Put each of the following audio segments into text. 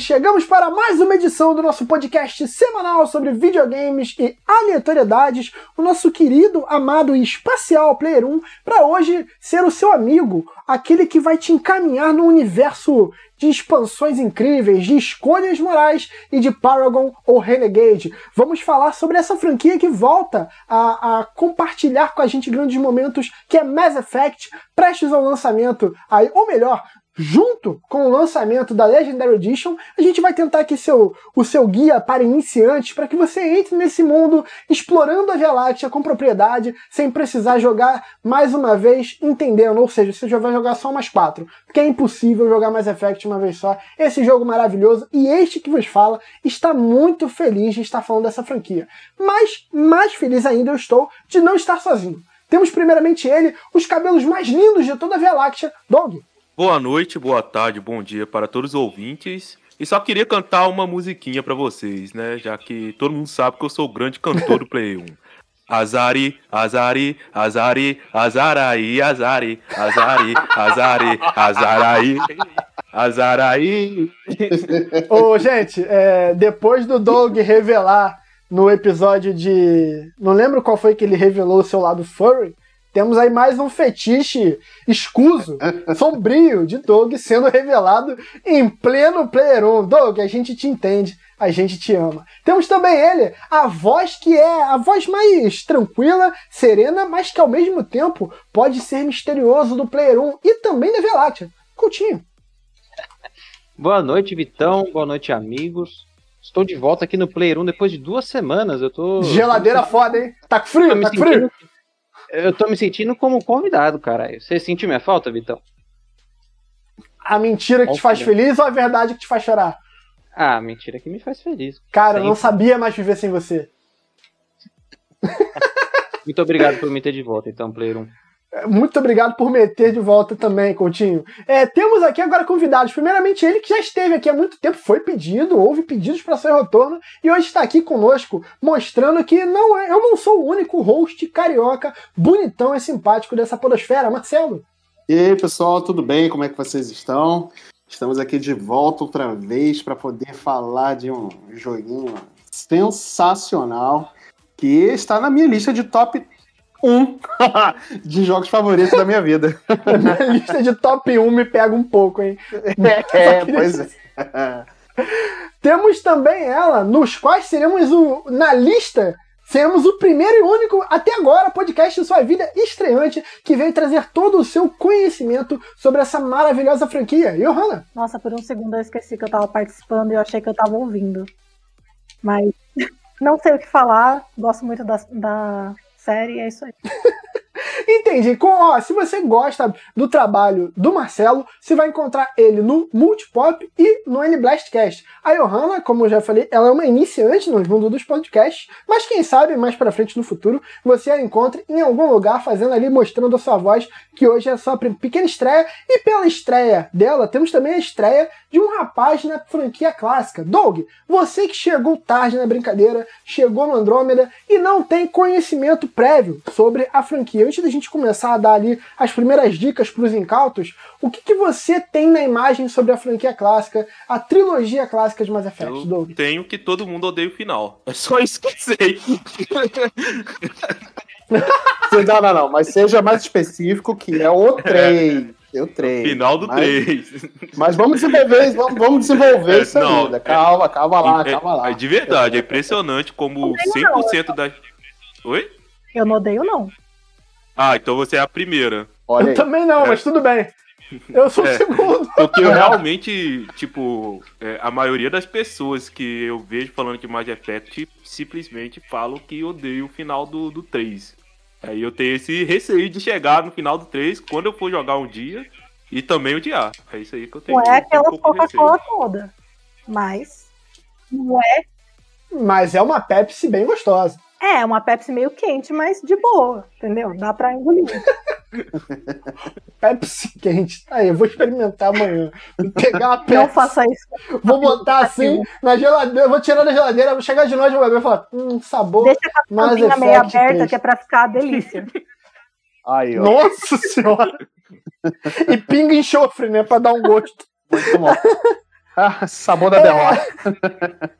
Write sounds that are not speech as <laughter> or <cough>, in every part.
chegamos para mais uma edição do nosso podcast semanal sobre videogames e aleatoriedades, o nosso querido, amado e espacial Player 1, para hoje ser o seu amigo, aquele que vai te encaminhar no universo de expansões incríveis, de escolhas morais e de Paragon ou Renegade. Vamos falar sobre essa franquia que volta a, a compartilhar com a gente grandes momentos, que é Mass Effect, prestes ao lançamento, aí, ou melhor, junto com o lançamento da Legendary Edition, a gente vai tentar aqui o seu guia para iniciantes, para que você entre nesse mundo explorando a Via Láctea com propriedade, sem precisar jogar mais uma vez entendendo, ou seja, você já vai jogar só umas quatro, porque é impossível jogar Mass Effect uma vez só. Esse jogo maravilhoso, e este que vos fala, está muito feliz de estar falando dessa franquia. Mas mais feliz ainda eu estou de não estar sozinho. Temos primeiramente ele, os cabelos mais lindos de toda a Via Láctea, Dog. Boa noite, boa tarde, bom dia para todos os ouvintes. E só queria cantar uma musiquinha para vocês, né? Já que todo mundo sabe que eu sou o grande cantor do Play 1. <laughs> Azari, Azari, Azari, Azaraí, Azari, Azari, Azari, Azaraí, Azaraí. <laughs> Ô, gente, é, depois do Doug revelar no episódio de. Não lembro qual foi que ele revelou o seu lado furry. Temos aí mais um fetiche escuso, <laughs> sombrio de Doug sendo revelado em pleno Player 1. Doug, a gente te entende, a gente te ama. Temos também ele, a voz que é a voz mais tranquila, serena, mas que ao mesmo tempo pode ser misterioso do Player 1 e também da Velátia. Coutinho. Boa noite, Vitão. Boa noite, amigos. Estou de volta aqui no Player 1 depois de duas semanas. Eu tô. Geladeira foda, hein? Tá com frio? Tá com frio? Eu tô me sentindo como convidado, cara. Você sentiu minha falta, Vitão? A mentira que te faz feliz ou a verdade que te faz chorar? Ah, a mentira que me faz feliz. Cara, Sempre. eu não sabia mais viver sem você. Muito obrigado por me ter de volta, então, Player 1. Muito obrigado por meter de volta também, Coutinho. É, temos aqui agora convidados. Primeiramente, ele que já esteve aqui há muito tempo, foi pedido, houve pedidos para seu retorno, e hoje está aqui conosco, mostrando que não é, eu não sou o único host carioca, bonitão e simpático dessa podosfera. Marcelo. E aí, pessoal, tudo bem? Como é que vocês estão? Estamos aqui de volta outra vez para poder falar de um joguinho sensacional que está na minha lista de top um <laughs> de jogos favoritos da minha vida. Na lista de top 1 me pega um pouco, hein? <laughs> É, <laughs> pois é. Temos também ela, nos quais seremos o, na lista seremos o primeiro e único, até agora, podcast de sua vida estreante que veio trazer todo o seu conhecimento sobre essa maravilhosa franquia. Johanna? Nossa, por um segundo eu esqueci que eu tava participando e eu achei que eu tava ouvindo. Mas não sei o que falar, gosto muito da, da série, é isso aí. <laughs> Entendi. Com, ó, se você gosta do trabalho do Marcelo, você vai encontrar ele no Multipop e no N-Blastcast. A Johanna, como eu já falei, ela é uma iniciante no mundo dos podcasts, mas quem sabe mais pra frente no futuro você a encontre em algum lugar fazendo ali, mostrando a sua voz, que hoje é sua pequena estreia. E pela estreia dela, temos também a estreia de um rapaz na franquia clássica. Doug, você que chegou tarde na brincadeira, chegou no Andrômeda e não tem conhecimento prévio sobre a franquia. Antes da gente começar a dar ali as primeiras dicas para os incautos, o que, que, você tem na imagem sobre a franquia clássica, a trilogia clássica de Mass Effect, Eu Doug? Tenho que todo mundo odeia o final. <laughs> É só isso que eu sei. não, não, não, mas seja mais específico que é o 3. Eu treino. Final do mas, 3. Mas vamos desenvolver, vamos, vamos desenvolver é, isso não, ainda. Calma, calma lá, é, calma lá. É de verdade, é impressionante como 100% da. Oi? Eu não odeio, não. Ah, então você é a primeira. Olha eu também não, é. mas tudo bem. Eu sou <laughs> é, o segundo. Porque eu realmente, tipo, é, a maioria das pessoas que eu vejo falando de Mass Effect simplesmente falam que odeio o final do, do 3. Aí eu tenho esse receio de chegar no final do 3 quando eu for jogar um dia e também odiar. É isso aí que eu tenho. Não é aquela um Coca-Cola toda. Mas. Não é. Mas é uma Pepsi bem gostosa. É, uma Pepsi meio quente, mas de boa, entendeu? Dá pra engolir. <laughs> Pepsi quente. Aí, eu vou experimentar amanhã. Vou pegar uma <laughs> Pepsi. Não faça isso. Vou botar assim na geladeira, vou tirar da geladeira, vou chegar de noite e vou beber e falar, hum, sabor. Deixa a casinha meio aberta, 3. que é pra ficar delícia. <laughs> Aí, ó. Nossa senhora! e pinga enxofre, né? Pra dar um gosto. Muito bom. Ah, sabor da É. derrota.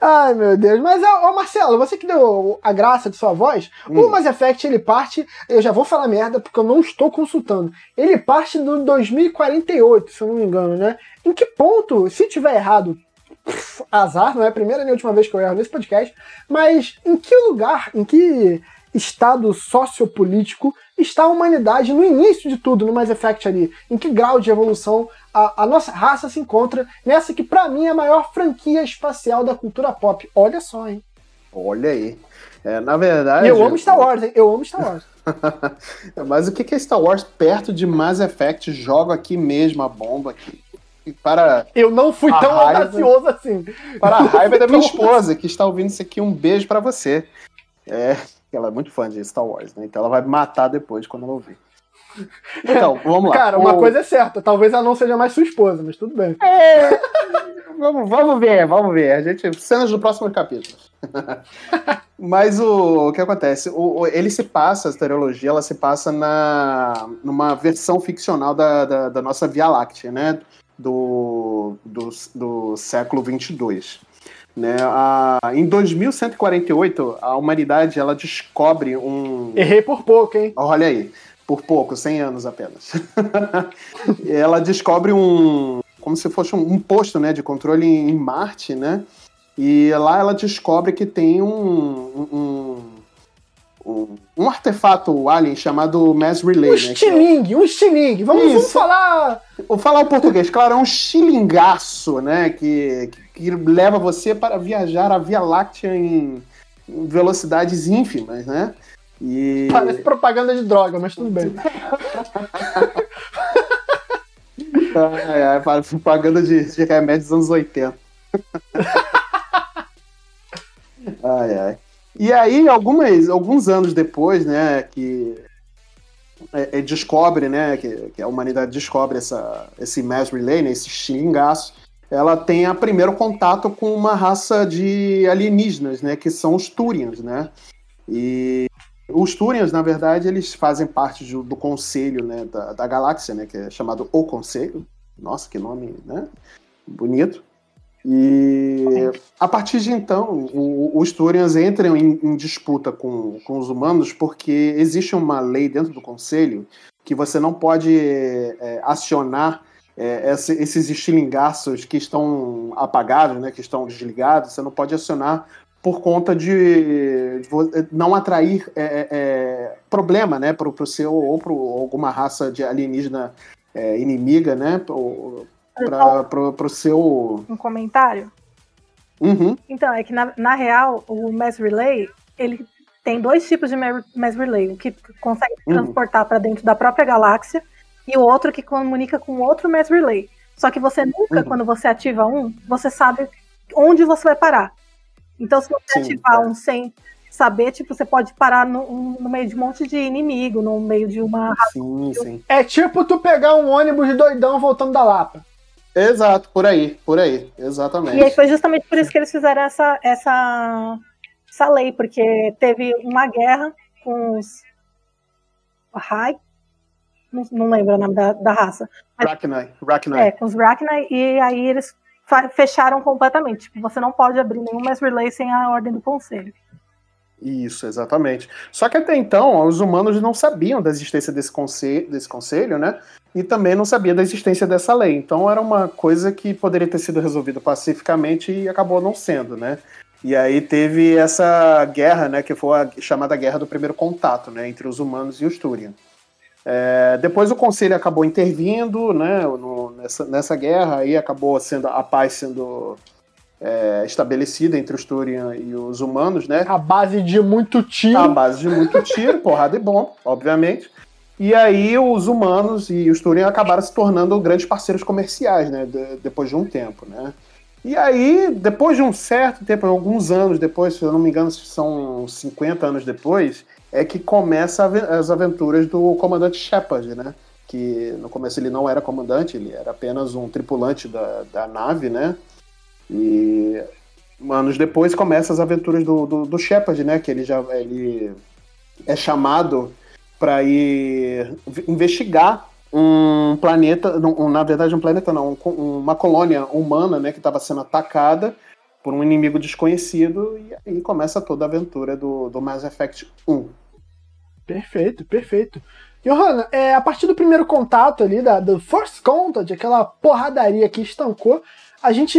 Ai, meu Deus. Mas, ó, Marcelo, você que deu a graça de sua voz, o Hum. Mass Effect, ele parte, eu já vou falar merda porque eu não estou consultando. Ele parte do 2048, se eu não me engano, né? Em que ponto, se tiver errado, pff, azar, não é a primeira nem a última vez que eu erro nesse podcast, mas em que lugar, em que estado sociopolítico está a humanidade no início de tudo, no Mass Effect ali? Em que grau de evolução a, a nossa raça se encontra nessa que, pra mim, é a maior franquia espacial da cultura pop? Olha só, hein? Olha aí. É, na verdade. E eu amo Star Wars, hein? Eu amo Star Wars. <laughs> Mas o que que é Star Wars perto de Mass Effect? Jogo aqui mesmo a bomba aqui. E para, Eu não fui tão raiva- audacioso assim. para a raiva da minha <laughs> esposa, que está ouvindo isso aqui, um beijo para você. É, ela é muito fã de Star Wars, né? Então ela vai me matar depois quando ela ouvir. Então, vamos lá. <laughs> Cara, uma O- coisa é certa, talvez ela não seja mais sua esposa, mas tudo bem. Vamos, vamos ver, vamos ver. A gente, cenas do próximo capítulo. <laughs> Mas o, o que acontece? O, o- ele se passa, a trilogia, ela se passa na, numa versão ficcional da, da, da nossa Via Láctea, né? Do, do, do século 22. Né? A, em 2148, a humanidade ela descobre um, Errei por pouco, hein? Olha aí, por pouco, 100 anos apenas. <laughs> ela descobre um. como se fosse um, um posto né, de controle em, em Marte, né? E lá ela descobre que tem um. um, um, artefato alien chamado Mass Relay, Um né? que é- estilingue, um estilingue. Vamos, vamos falar. Vou falar o português, claro, é um xilingaço, né? Que, que, que leva você para viajar a Via Láctea em, velocidades ínfimas, né? E. Parece propaganda de droga, mas tudo bem. Ai, ai, para- propaganda de, de remédios dos anos 80. <laughs> ai, ai. E aí, algumas, alguns anos depois, né, que é, é, descobre, né, que, que a humanidade descobre essa, esse mass relay, né, esse xingaço, ela tem a primeiro contato com uma raça de alienígenas, né, que são os Turians, né, e os Turians, na verdade, eles fazem parte do, do conselho, né, da, da galáxia, né, que é chamado O Conselho. Nossa, que nome, né, bonito. E a partir de então, o- os Turians entram em, em disputa com, com os humanos porque existe uma lei dentro do conselho que você não pode é, acionar é, esse- esses estilingaços que estão apagados, né, que estão desligados, você não pode acionar por conta de, de vo- não atrair é, é, é, problema, né, para o seu ou para alguma raça de alienígena é, inimiga, né, para o seu Um comentário. Uhum. Então, é que na, na real, o Mass Relay, ele tem dois tipos de ma- Mass Relay. O que consegue Uhum. transportar para dentro da própria galáxia e o outro que comunica com outro Mass Relay. Só que você nunca, Uhum. quando você ativa um, você sabe onde você vai parar. Então, se você Sim, ativar é. um sem saber, tipo, você pode parar no, um- no meio de um monte de inimigo, no meio de uma. Sim, sim. É tipo tu pegar um ônibus doidão voltando da Lapa. Exato, por aí, por aí, E aí exatamente. foi justamente por isso que eles fizeram essa, essa, essa lei, porque teve uma guerra com os Rai, não, não lembro o nome da, da raça, Rachni, Rachni. é, com os Rachni, e aí eles fecharam completamente. Tipo, você não pode abrir nenhum mass relay sem a ordem do conselho. Isso, exatamente. Só que até então, os humanos não sabiam da existência desse conselho, desse conselho, né? E também não sabia da existência dessa lei. Então era uma coisa que poderia ter sido resolvida pacificamente e acabou não sendo, né? E aí teve essa guerra, né? Que foi a chamada Guerra do Primeiro Contato, né? Entre os humanos e os Turian. É, depois o conselho acabou intervindo, né? no- nessa, nessa guerra, aí acabou sendo a paz sendo é, estabelecida entre os Turian e os humanos, né? A base de muito tiro. base de muito tiro, porrada e bom, obviamente. E aí os humanos e os Turian acabaram se tornando grandes parceiros comerciais, né? de- depois de um tempo, né? E aí, depois de um certo tempo, alguns anos depois, se eu não me engano, são 50 anos depois, é que começa as aventuras do comandante Shepard, né? Que no começo ele não era comandante, ele era apenas um tripulante da, da nave, né? E anos depois começam as aventuras do, do, do Shepard, né? Que ele já ele é chamado para ir investigar um planeta, não, na verdade um planeta não, um- uma colônia humana, né, que estava sendo atacada por um inimigo desconhecido e aí começa toda a aventura do, do Mass Effect 1. Perfeito, perfeito. Johanna, é, a partir do primeiro contato ali, da, do First Contact, aquela porradaria que estancou, a gente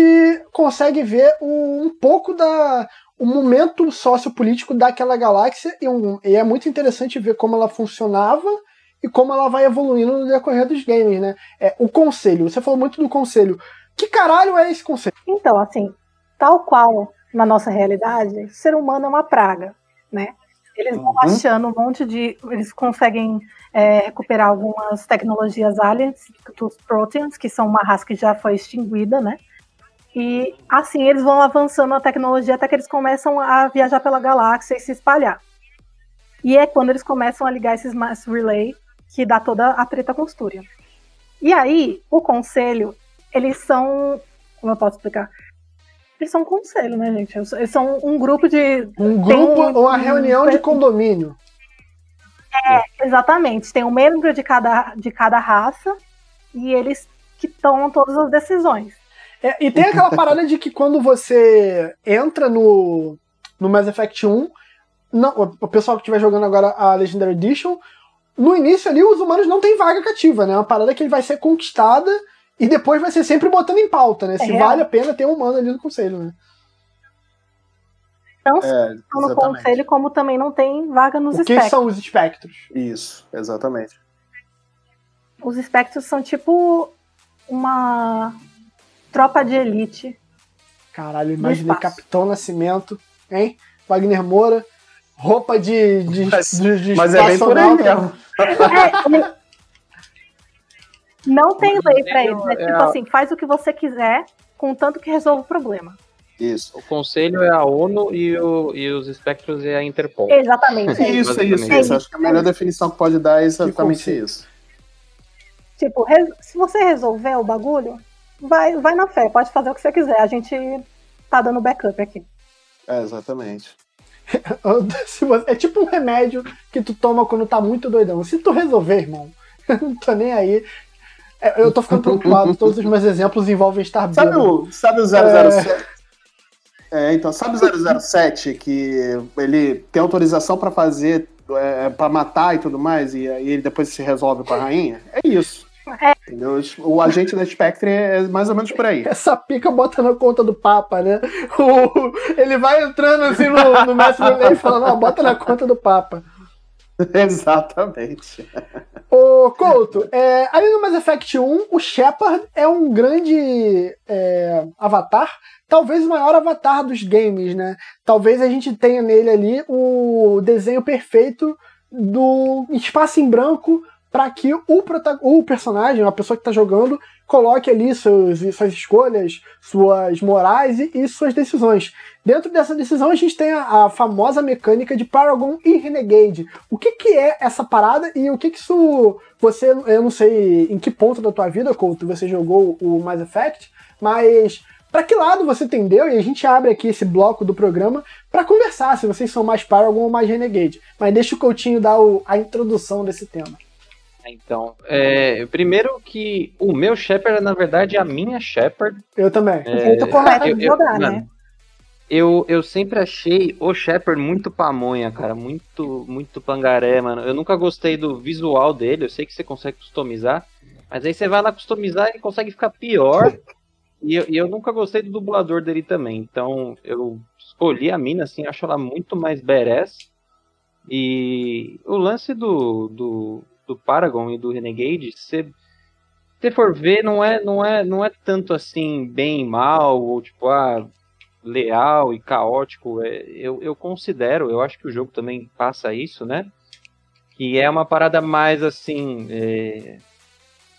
consegue ver um, um pouco da o momento sociopolítico daquela galáxia e, um- e é muito interessante ver como ela funcionava e como ela vai evoluindo no decorrer dos games, né? É, o conselho, você falou muito do conselho. Que caralho é esse conselho? Então, assim, tal qual na nossa realidade, o ser humano é uma praga, né? Eles vão Uhum. achando um monte de. Eles conseguem é, recuperar algumas tecnologias aliens dos Proteans, que são uma raça que já foi extinguida, né? E assim eles vão avançando na tecnologia até que eles começam a viajar pela galáxia e se espalhar. E é quando eles começam a ligar esses mass relay que dá toda a treta com. E aí, o conselho, eles são. Como eu posso explicar? Eles são um conselho, né, gente? Eles são um grupo de. Um grupo um- ou uma reunião de condomínio? Exatamente, tem um membro de cada, de cada raça e eles que tomam todas as decisões. É, e tem aquela <laughs> parada de que quando você entra no, no Mass Effect 1, não, o- pessoal que estiver jogando agora a Legendary Edition, no início ali os humanos não têm vaga cativa, né? É uma parada que ele vai ser conquistada e depois vai ser sempre botando em pauta, né? Se É. vale a pena ter um humano ali no conselho, né? Não É, só no conselho, como também não tem vaga nos O que espectros. são os espectros? Isso, exatamente. Os espectros são tipo uma tropa de elite. Caralho, imaginei. Capitão Nascimento, hein? Wagner Moura, roupa de, de, Mas- de, de Mas é bem por aí mesmo. É, não tem lei pra eles. É É tipo a- assim, faz o que você quiser, contanto que resolva o problema. Isso. O conselho é a ONU e, o- e os espectros é a Interpol. Exatamente. é <laughs> isso. Isso, isso, isso. Acho que a melhor definição que pode dar é exatamente isso. Tipo, se você resolver o bagulho, vai, vai na fé, pode fazer o que você quiser. A gente tá dando backup aqui. É, exatamente. <laughs> É tipo um remédio que tu toma quando tá muito doidão. Se tu resolver, irmão, <laughs> eu não tô nem aí. É, Eu tô ficando preocupado, todos os meus exemplos envolvem estar Sabe bêbado. o, sabe o 007? É, então, sabe o 007 que ele tem autorização pra fazer, é, pra matar e tudo mais, e aí ele depois se resolve com a rainha? É isso. É. O agente da Spectre é mais ou menos por aí. Essa pica bota na conta do Papa, né? O- ele vai entrando assim no, no mestre do e fala, não, bota na conta do Papa. <laughs> Exatamente. Ô, Couto, é, ali no Mass Effect 1, o Shepard é um grande é, avatar, talvez o maior avatar dos games, né? Talvez a gente tenha nele ali o desenho perfeito do espaço em branco para que o, o personagem, a pessoa que está jogando, coloque ali seus, suas escolhas, suas morais e, e suas decisões. Dentro dessa decisão, a gente tem a, a famosa mecânica de Paragon e Renegade. O que, que é essa parada e o que, que isso. Você, eu não sei em que ponto da tua vida, Couto, você jogou o Mass Effect, mas para que lado você tendeu? E a gente abre aqui esse bloco do programa para conversar se vocês são mais Paragon ou mais Renegade. Mas deixa o Coutinho dar o- a introdução desse tema. Então, é, primeiro que o meu Shepard, na verdade, é a minha Shepard. Eu também. Jeito correto eu- de eu- jogar, mano, né? Eu, eu sempre achei o Shepard muito pamonha, cara. Muito, muito pangaré, mano. Eu nunca gostei do visual dele. Eu sei que você consegue customizar. Mas aí você vai lá customizar e consegue ficar pior. <laughs> E eu, e eu nunca gostei do dublador dele também. Então eu escolhi a mina, assim, acho ela muito mais badass. E o lance do, do, do Paragon e do Renegade, se você for ver, não é, não, é, não é tanto assim bem e mal, ou tipo, ah, leal e caótico. É, eu, eu considero, eu acho que o jogo também passa isso, né? Que é uma parada mais assim. é,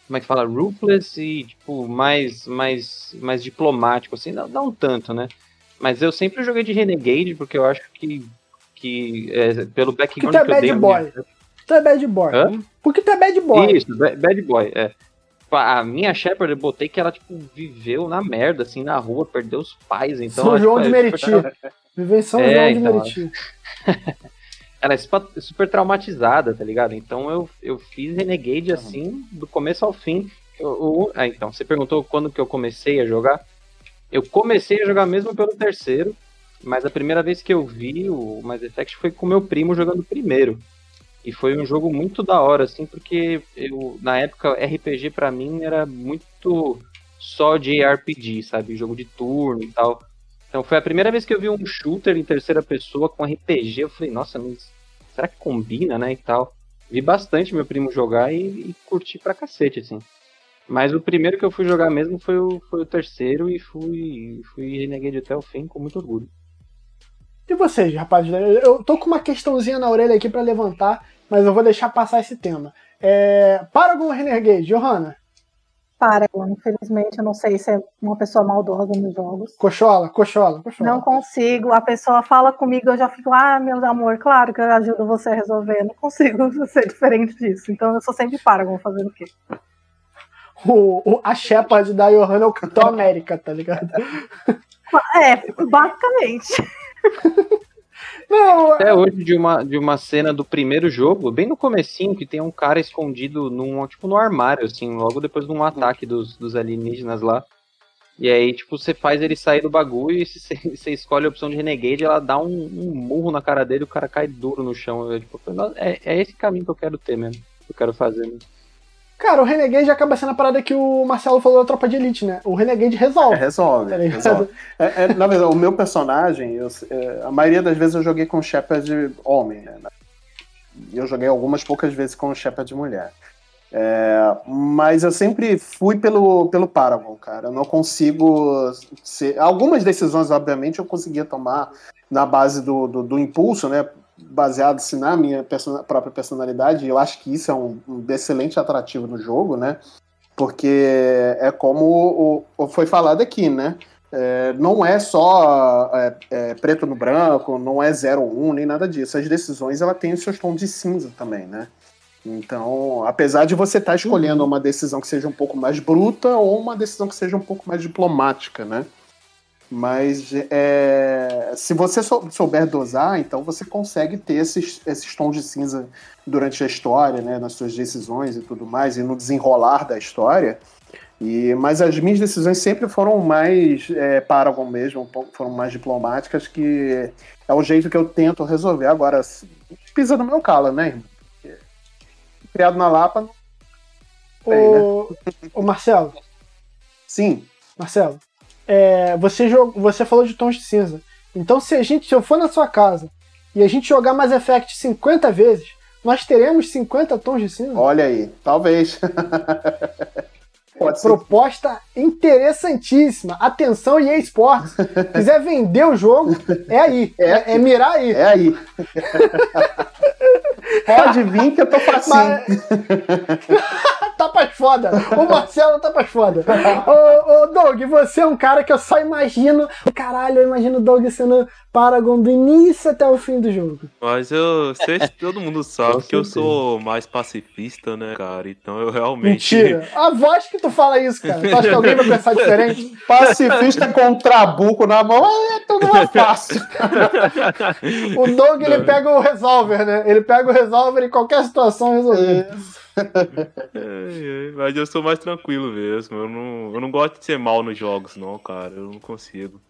como é que fala? Ruthless e, tipo, mais, mais, mais diplomático, assim, não, não tanto, né? Mas eu sempre joguei de Renegade, porque eu acho que, que é, pelo background tu é que eu dei... boy. Tu é bad boy. Hã? Porque tu é bad boy. Isso, ba- bad boy, é. A minha Shepard, eu botei que ela, tipo, viveu na merda, assim, na rua, perdeu os pais, então... São João tipo, de <laughs> é Meriti. super- Viveu em São É, João de então, Meriti. <laughs> ela é super traumatizada, tá ligado? Então eu, eu fiz Renegade assim, do começo ao fim. Eu, eu, ah, então, você perguntou quando que eu comecei a jogar. Eu comecei a jogar mesmo pelo terceiro, mas a primeira vez que eu vi o Mass Effect foi com meu primo jogando primeiro. E foi um jogo muito da hora, assim, porque eu, na época, RPG para mim era muito só de RPG, sabe? Jogo de turno e tal. Então foi a primeira vez que eu vi um shooter em terceira pessoa com RPG. Eu falei, nossa, mas será que combina, né? E tal. Vi bastante meu primo jogar e, e curti pra cacete, assim. Mas o primeiro que eu fui jogar mesmo foi o, foi o terceiro e fui, fui Renegade até o fim com muito orgulho. E vocês, rapazes? Eu tô com uma questãozinha na orelha aqui para levantar, mas eu vou deixar passar esse tema. É... Paragon Renegade, Johanna? Paragon. Infelizmente, eu não sei se é uma pessoa maldosa nos jogos. Cochola, cochola, cochola. Não consigo. A pessoa fala comigo, eu já fico, ah, meu amor, claro que eu ajudo você a resolver. Eu não consigo <laughs> ser diferente disso. Então eu sou sempre Paragon fazendo o quê? O, o, a Shepard da Johanna é o Capitão América, tá ligado? É, basicamente. <laughs> Não, Até hoje de uma, de uma cena do primeiro jogo, bem no comecinho, que tem um cara escondido num, tipo, no armário, assim, logo depois de um ataque dos, dos alienígenas lá. E aí, tipo, você faz ele sair do bagulho e você <laughs> escolhe a opção de Renegade, ela dá um, um murro na cara dele e o cara cai duro no chão. Eu, tipo, é, é esse caminho que eu quero ter mesmo, que eu quero fazer mesmo. Cara, o Renegade acaba sendo a parada que o Marcelo falou da tropa de elite, né? O Renegade resolve. É, resolve. Tá resolve. É, é, na verdade, o meu personagem, eu, é, a maioria das vezes eu joguei com Shepard homem, né? Eu joguei algumas poucas vezes com Shepard mulher. É, mas eu sempre fui pelo, pelo Paragon, cara. Eu não consigo ser. Algumas decisões, obviamente, eu conseguia tomar na base do, do, do impulso, né? Baseado-se na minha própria personalidade, eu acho que isso é um, um, excelente atrativo no jogo, né? Porque é como o, o foi falado aqui, né? É, não é só é, é, preto no branco, não é 0-1, nem nada disso. As decisões ela tem os seus tons de cinza também, né? Então, apesar de você estar tá escolhendo uhum. uma decisão que seja um pouco mais bruta ou uma decisão que seja um pouco mais diplomática, né? Mas é, se você souber dosar, então você consegue ter esses, esses tons de cinza durante a história, né, nas suas decisões e tudo mais, e no desenrolar da história. E, mas as minhas decisões sempre foram mais é, Paragon mesmo, foram mais diplomáticas, que é o jeito que eu tento resolver. Agora, pisa no meu calo, né, irmão? Criado na Lapa. Tem, o... Né? o Marcelo. Sim. Marcelo, é, você, você falou de tons de cinza. Então, se a gente, se eu for na sua casa e a gente jogar Mass Effect 50 vezes, nós teremos 50 tons de cinza? Olha aí, talvez. <laughs> Pode Proposta interessantíssima. Atenção EA Sports. Quiser vender o jogo, é aí. É, é, é mirar aí. É aí. <laughs> Pode vir que eu tô facinho. Mas... <laughs> tapas foda. O Marcelo tapas foda. ô, ô, Doug, você é um cara que eu só imagino. Caralho, eu imagino o Doug sendo Paragon do início até o fim do jogo. Mas eu sei que todo mundo sabe que eu sou mais pacifista, né, cara? Então eu realmente. Mentira. A voz que tu fala isso, cara. Tu acha que alguém vai pensar diferente? Pacifista com trabuco na mão é tudo mais fácil. <laughs> o Doug, ele pega o resolver, né? Ele pega o resolver em qualquer situação resolver. É, é, mas eu sou mais tranquilo mesmo. Eu não, eu não gosto de ser mal nos jogos, não, cara. Eu não consigo.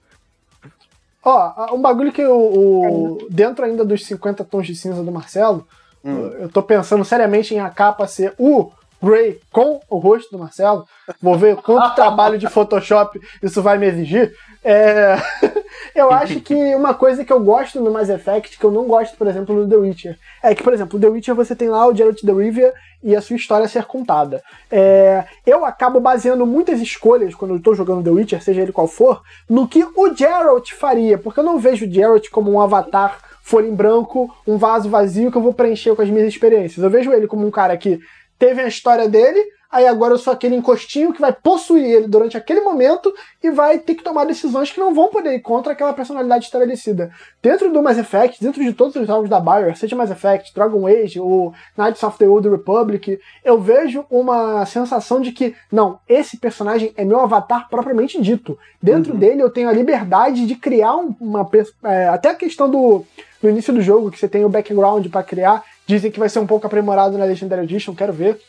Ó, um bagulho que o, o, dentro ainda dos 50 tons de cinza do Marcelo, hum. eu tô pensando seriamente em a capa ser o Ray com o rosto do Marcelo. Vou ver <laughs> quanto trabalho de Photoshop isso vai me exigir. É... <laughs> eu acho que uma coisa que eu gosto no Mass Effect, que eu não gosto, por exemplo, no The Witcher, é que, por exemplo, no The Witcher você tem lá o Geralt de Rivia e a sua história ser contada. É... eu acabo baseando muitas escolhas quando eu estou jogando The Witcher, seja ele qual for, no que o Geralt faria, porque eu não vejo o Geralt como um avatar folha em branco, um vaso vazio que eu vou preencher com as minhas experiências. Eu vejo ele como um cara que teve a história dele, aí agora eu sou aquele encostinho que vai possuir ele durante aquele momento e vai ter que tomar decisões que não vão poder ir contra aquela personalidade estabelecida. Dentro do Mass Effect, dentro de todos os jogos da Bioware, seja Mass Effect, Dragon Age, ou Knights of the Old Republic, eu vejo uma sensação de que, não, esse personagem é meu avatar propriamente dito. Dentro uhum. dele eu tenho a liberdade de criar uma... É, até a questão do no início do jogo, que você tem o background para criar. Dizem que vai ser um pouco aprimorado na Legendary Edition, quero ver.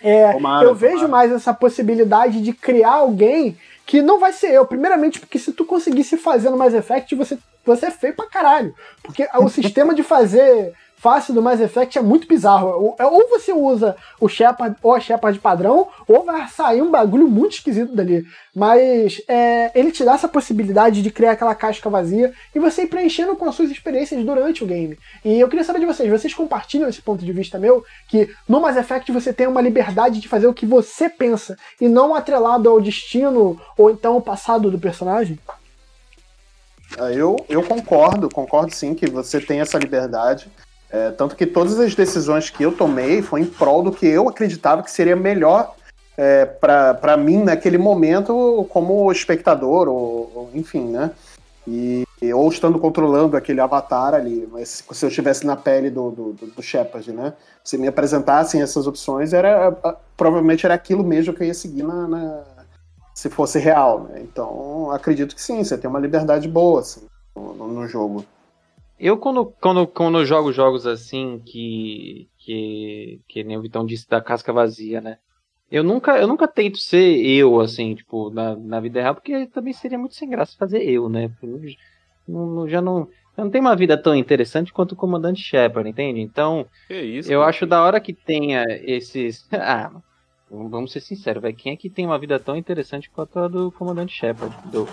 É, Tomara, eu vejo tomara. mais essa possibilidade de criar alguém que não vai ser eu. Primeiramente, porque se tu conseguisse fazer no Mass Effect, você, você é feio pra caralho. Porque o <laughs> sistema de fazer face do Mass Effect é muito bizarro. Ou, ou você usa o Shepard ou a Shepard padrão, ou vai sair um bagulho muito esquisito dali. Mas é, ele te dá essa possibilidade de criar aquela casca vazia e você ir preenchendo com as suas experiências durante o game. E eu queria saber de vocês, vocês compartilham esse ponto de vista meu? Que no Mass Effect você tem uma liberdade de fazer o que você pensa e não atrelado ao destino ou então ao passado do personagem? Ah, Eu, eu concordo, concordo sim que você tem essa liberdade. É, tanto que todas as decisões que eu tomei foi em prol do que eu acreditava que seria melhor é, para mim naquele momento como espectador, ou, ou enfim, né? E, ou estando controlando aquele avatar ali, mas se eu estivesse na pele do, do, do, Shepard, né? Se me apresentassem essas opções, era provavelmente era aquilo mesmo que eu ia seguir na, na se fosse real, né? Então acredito que sim, você tem uma liberdade boa assim, no, no jogo. Eu, quando, quando, quando jogo jogos assim, que, que, que nem o Vitão disse, da casca vazia, né? Eu nunca, eu nunca tento ser eu, assim, tipo, na, na vida real, porque também seria muito sem graça fazer eu, né? Eu não, já não, eu não tenho uma vida tão interessante quanto o Comandante Shepard, entende? Então, isso? eu cara? acho da hora que tenha esses. <laughs> Ah, vamos ser sinceros, velho. Quem é que tem uma vida tão interessante quanto a do Comandante Shepard? Do...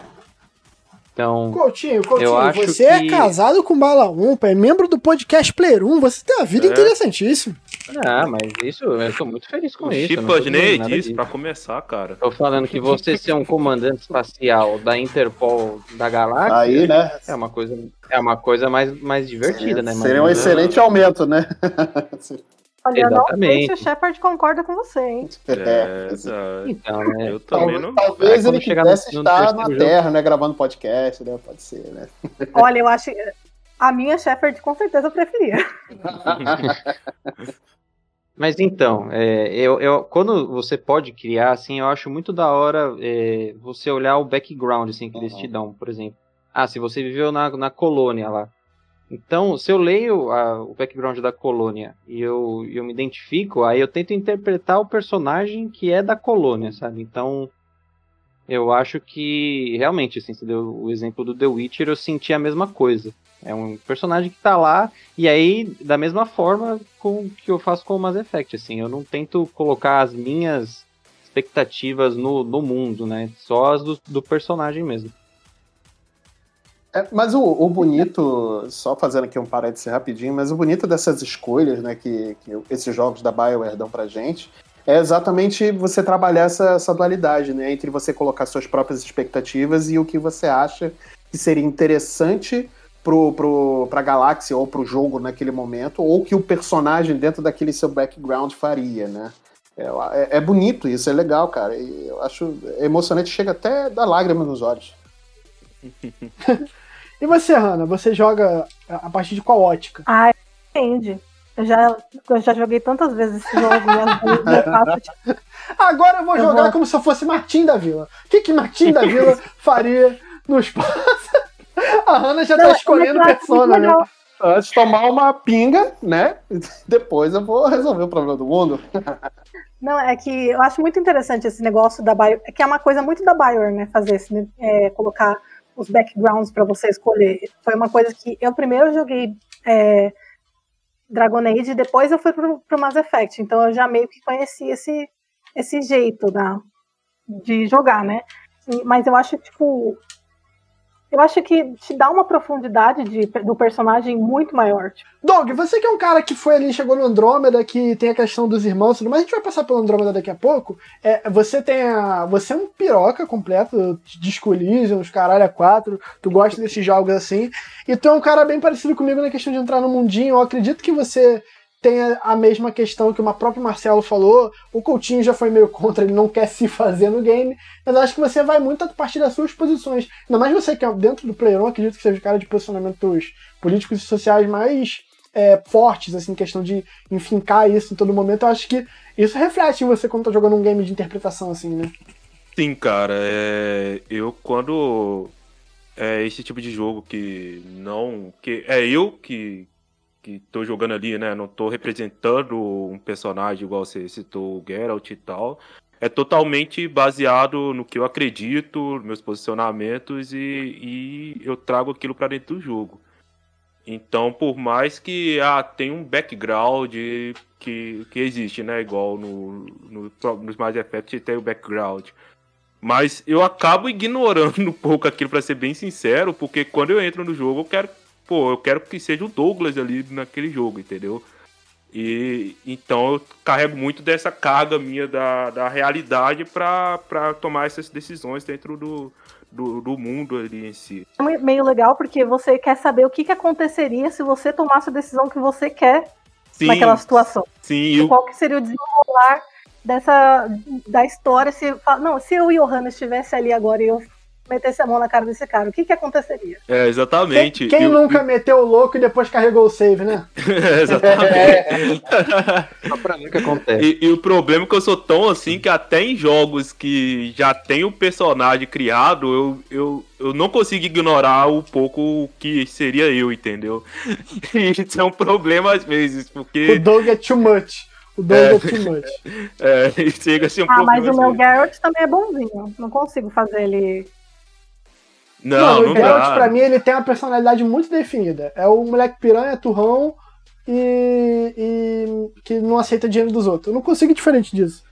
Então. Coutinho, Coutinho, Eu acho você é que- casado com Bala 1, é membro do podcast Player 1, você tem uma vida É. interessantíssima. Ah, mas isso, eu tô muito feliz com O isso. dizendo nada disse pra começar, cara. Tô falando que você ser um comandante espacial da Interpol da galáxia Aí, né? é uma coisa, é uma coisa mais, mais divertida, né? Seria um Mas, excelente aumento, né? <laughs> Olha, eu não sei Exatamente. se o Shepard concorda com você, hein? É, assim, é, Então, né? eu também não. Talvez quando ele no estar na jogo- Terra, né? Gravando podcast, né? Pode ser, né? <laughs> Olha, eu acho. A minha Shepard com certeza eu preferia. <laughs> Mas então, é, eu, eu, quando você pode criar, assim, eu acho muito da hora é, você olhar o background, assim, que eles Uhum. te dão, por exemplo. Ah, se você viveu na, na colônia lá. Então, se eu leio a- o background da colônia e eu, eu me identifico, aí eu tento interpretar o personagem que é da colônia, sabe? Então, eu acho que, realmente, assim, você deu o exemplo do The Witcher, eu senti a mesma coisa. É um personagem que tá lá, e aí, da mesma forma com que eu faço com o Mass Effect, assim, eu não tento colocar as minhas expectativas no, no mundo, né? Só as do, do personagem mesmo. É, mas o, o bonito, só fazendo aqui um parêntese rapidinho, mas o bonito dessas escolhas, né, que, que esses jogos da BioWare dão pra gente, é exatamente você trabalhar essa, essa dualidade, né, entre você colocar suas próprias expectativas e o que você acha que seria interessante pro, pro, pra galáxia ou pro jogo naquele momento, ou que o personagem dentro daquele seu background faria, né. É, é- é bonito isso, é legal, cara. E eu acho emocionante, chega até dar lágrimas nos olhos. <laughs> E você, Hanna, você joga a partir de qual ótica? Ah, depende. Eu já, eu já joguei tantas vezes esse jogo e eu <laughs> faço tipo, Agora eu vou Eu jogar vou- como se eu fosse Martim da Vila. O que, que Martim da Vila <laughs> faria no espaço? A Hanna já tá Não, escolhendo eu acho persona, né? Antes de tomar uma pinga, né? <laughs> Depois eu vou resolver o problema do mundo. Não, é que eu acho muito interessante esse negócio da Bio, é que é uma coisa muito da Bioware, né, fazer esse, né, é, colocar os backgrounds para você escolher. Foi uma coisa que eu primeiro joguei é, Dragon Age e depois eu fui pro, pro Mass Effect, então eu já meio que conheci esse, esse jeito da, de jogar, né? E- Mas eu acho, tipo, eu acho que te dá uma profundidade de, do personagem muito maior. Tipo, Doug, você que é um cara que foi ali, chegou no Andrômeda, que tem a questão dos irmãos mais, a gente vai passar pelo Andrômeda daqui a pouco. É, você tem a. Você é um piroca completo, Elysium, os caralho a quatro, tu gosta desses jogos assim, e tu é um cara bem parecido comigo na questão de entrar no mundinho. Eu acredito que você tenha a mesma questão que o próprio Marcelo falou. O Coutinho já foi meio contra, ele não quer <laughs> se fazer no game, mas eu acho que você vai muito a partir das suas posições. Ainda mais você que é dentro do Player One, acredito que seja o cara de posicionamentos políticos e sociais mais é, fortes, assim, questão de enfincar isso em todo momento. Eu acho que isso reflete em você quando tá jogando um game de interpretação, assim, né? Sim, cara, é... eu quando é esse tipo de jogo que não. que É eu que, que tô jogando ali, né? Não tô representando um personagem igual você citou, o Geralt e tal. É totalmente baseado no que eu acredito, meus posicionamentos e, e eu trago aquilo para dentro do jogo. Então, por mais que ah, tem um background que, que existe, né? Igual no, no, nos Mass Effect tem o background. Mas eu acabo ignorando <laughs> um pouco aquilo, para ser bem sincero, porque quando eu entro no jogo, eu quero, pô, eu quero que seja o Douglas ali naquele jogo, entendeu? E então eu carrego muito dessa carga minha da, da realidade para tomar essas decisões dentro do, do, do, mundo ali em si. É meio legal porque você quer saber o que, que aconteceria se você tomasse a decisão que você quer sim, naquela situação. Sim. E eu... qual que seria o desenrolar dessa da história se não se o Johanna estivesse ali agora e eu metesse a mão na cara desse cara, o que que aconteceria? É, exatamente. Quem, quem nunca meteu o louco e depois carregou o save, né? <laughs> é, exatamente. <laughs> Só pra mim que acontece. E, e, o problema é que eu sou tão assim que até em jogos que já tem o um personagem criado, eu, eu, eu não consigo ignorar um pouco o que seria eu, entendeu? <laughs> E isso é um problema às vezes, porque... O Doug é too much. O Doug é, é too much. É, chega a ser um ah, mas o meu Garrett também é bonzinho. Não consigo fazer ele não, não, o Geralt, pra mim, ele tem uma personalidade muito definida. É o moleque piranha, turrão e, e que não aceita dinheiro dos outros. Eu não consigo ir diferente disso.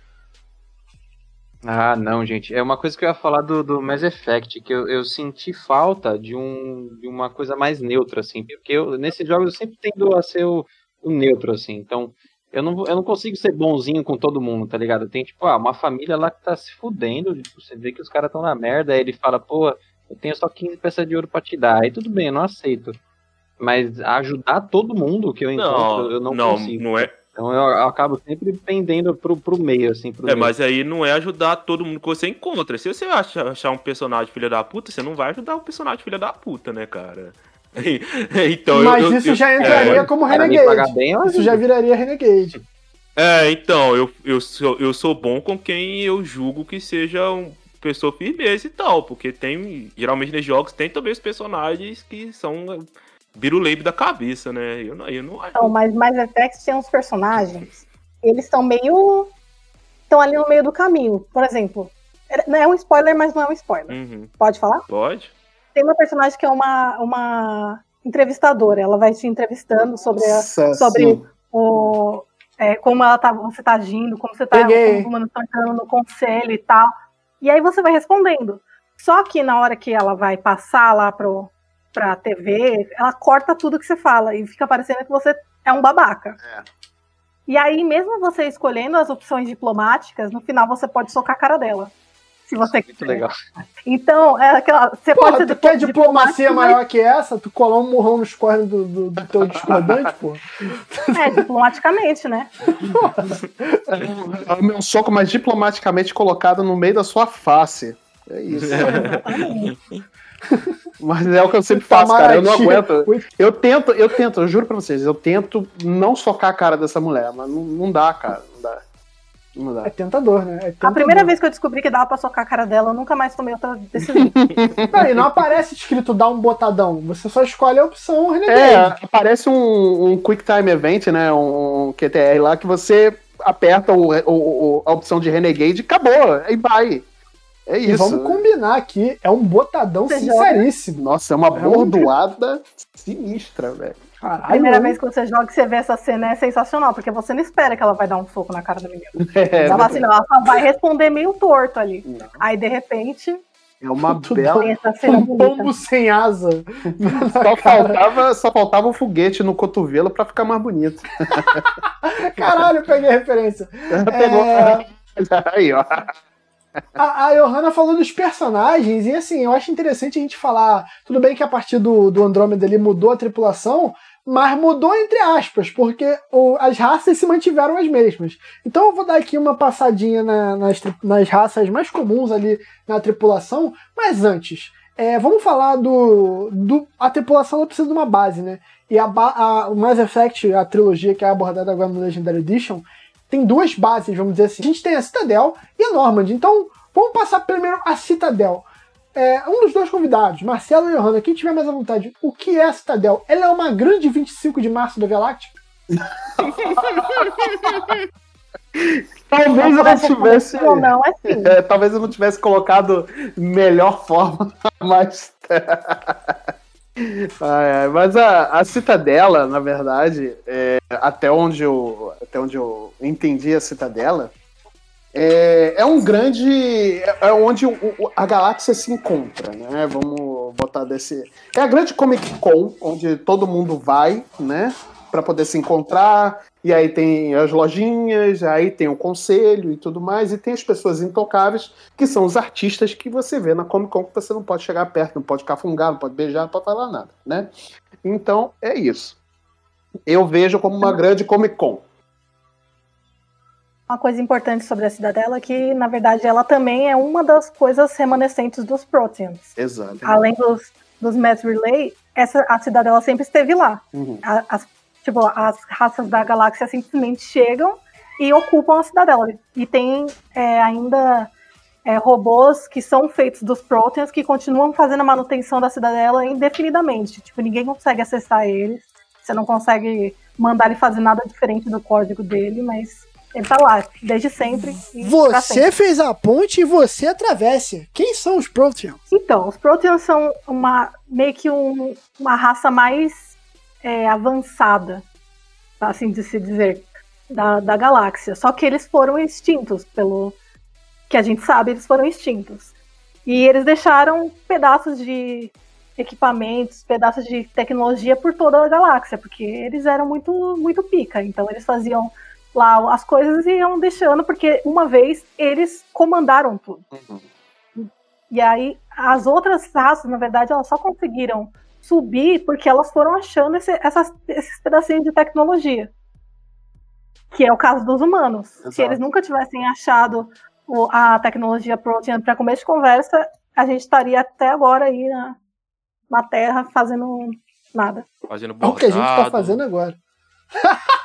Ah, não, gente. É uma coisa que eu ia falar do, do Mass Effect, que eu, eu senti falta de, um, de uma coisa mais neutra, assim. Porque eu, nesses jogos eu sempre tendo a ser o, o neutro, assim. Então, eu não, eu não consigo ser bonzinho com todo mundo, tá ligado? Tem, tipo, ah, uma família lá que tá se fudendo. Tipo, você vê que os caras estão na merda, aí ele fala, pô, eu tenho só 15 peças de ouro pra te dar. Aí tudo bem, eu não aceito. Mas ajudar todo mundo que eu encontro, não, eu não, não consigo. Não é... Então eu, acabo sempre pendendo pro, pro meio, assim. Pro é, meio. mas aí não é ajudar todo mundo que você encontra. Se você achar, achar um personagem filha da puta, você não vai ajudar o personagem filha da puta, né, cara? <laughs> então, mas eu, isso eu, já entraria é, como Renegade. Bem, isso já viraria Renegade. É, então, eu, eu, sou, eu sou bom com quem eu julgo que seja um pessoa firmeza e tal, porque tem, geralmente nos jogos tem também os personagens que são biruleibe da cabeça, né? Eu não, eu não acho. Não, mas Mass Effect tem uns personagens, eles estão meio. estão ali no meio do caminho. Por exemplo, não é um spoiler, mas não é um spoiler. Uhum. Pode falar? Pode. Tem uma personagem que é uma, uma entrevistadora, ela vai te entrevistando sobre, a, sobre o, é, como ela tá, você tá agindo, como você tá, como, tá entrando no conselho e tal. E aí você vai respondendo. Só que na hora que ela vai passar lá pro, pra TV, ela corta tudo que você fala e fica parecendo que você é um babaca. É. E aí, mesmo você escolhendo as opções diplomáticas, no final você pode socar a cara dela. Se você Muito quiser. legal. Então, é aquela. Você Porra, pode ser tu quer diplomacia maior que essa? Tu colar um murrão nos cornos do, do, do teu discordante, pô? É, diplomaticamente, né? é meu soco, mas diplomaticamente colocado no meio da sua face. É isso. Mas é o que eu sempre faço, cara. Eu não aguento. Eu tento, eu tento, eu juro pra vocês, eu tento não socar a cara dessa mulher, mas não, não dá, cara. Não dá. É tentador, né? É tentador. A primeira vez que eu descobri que dava pra socar a cara dela, eu nunca mais tomei outra decisão. <laughs> não, e não aparece escrito dar um botadão. Você só escolhe a opção Renegade. É, aparece um, um Quick Time Event, né? Um QTR lá que você aperta o, o, a opção de Renegade e acabou. Aí vai. É isso. E vamos combinar aqui, é um botadão Você sinceríssimo. Joga. Nossa, é uma é bordoada um... sinistra, velho. Caralho, Primeira vez que você joga e você vê essa cena é sensacional, porque você não espera que ela vai dar um soco na cara da menina. <laughs> É, ela, assim, ela só vai responder meio torto ali. Não. Aí, de repente, é uma bela. Um pombo sem asa. <laughs> Só faltava, só faltava um foguete no cotovelo para ficar mais bonito. <laughs> Caralho, peguei a referência. Pegou. É... Aí, ó. A, a Johanna falou dos personagens, e assim, eu acho interessante a gente falar. Tudo bem que a partir do, do Andrômeda ele mudou a tripulação, mas mudou entre aspas, porque o, as raças se mantiveram as mesmas. Então eu vou dar aqui uma passadinha na, nas, nas raças mais comuns ali na tripulação, mas antes, é, vamos falar do, do. A tripulação ela precisa de uma base, né? E a, a, o Mass Effect, a trilogia que é abordada agora no Legendary Edition, tem duas bases, vamos dizer assim. A gente tem a Citadel e a Normand. Então, vamos passar primeiro a Citadel. É, um dos dois convidados, Marcelo e Johanna, quem tiver mais à vontade, o que é a Citadel? Ela é uma grande 25 de março da Galáctica? <laughs> Talvez eu não tivesse. Ou não, é sim. É, talvez eu não tivesse colocado melhor forma, <laughs> mas. Ai, ai, mas a, a citadela, na verdade, é, até, onde eu, até onde eu entendi a citadela, é, é um grande. É, é onde o, a galáxia se encontra, né? Vamos botar desse. É a grande Comic Con, onde todo mundo vai, né? Pra poder se encontrar. E aí tem as lojinhas, aí tem o conselho e tudo mais, e tem as pessoas intocáveis, que são os artistas que você vê na Comic Con, que você não pode chegar perto, não pode cafungar, não pode beijar, não pode falar nada, né? Então, é isso. Eu vejo como uma grande Comic Con. Uma coisa importante sobre a Cidadela é que, na verdade, ela também é uma das coisas remanescentes dos Proteans. Exato. Além dos, dos Mass Relay, essa, a Cidadela sempre esteve lá. Uhum. A- As, tipo, as raças da galáxia simplesmente chegam e ocupam a Cidadela. E tem é, ainda é, robôs que são feitos dos Proteans que continuam fazendo a manutenção da Cidadela indefinidamente. Tipo, ninguém consegue acessar eles. Você não consegue mandar ele fazer nada diferente do código dele, mas ele tá lá, desde sempre. pra sempre. Você fez a ponte e você atravessa. Quem são os Proteans? Então, os Proteans são uma meio que um- uma raça mais é, avançada, assim de se dizer, da, da galáxia. Só que eles foram extintos, pelo que a gente sabe, eles foram extintos. E eles deixaram pedaços de equipamentos, pedaços de tecnologia por toda a galáxia, porque eles eram muito, muito pica. Então eles faziam lá as coisas e iam deixando, porque uma vez eles comandaram tudo. E aí, as outras raças, na verdade, elas só conseguiram subir porque elas foram achando esse- essas- esses pedacinhos de tecnologia. Que é o caso dos humanos. Se Exato. eles nunca tivessem achado o- a tecnologia Protean para começo de conversa, a gente estaria até agora aí na, na Terra fazendo nada. Fazendo É o bordado. que a gente tá fazendo agora.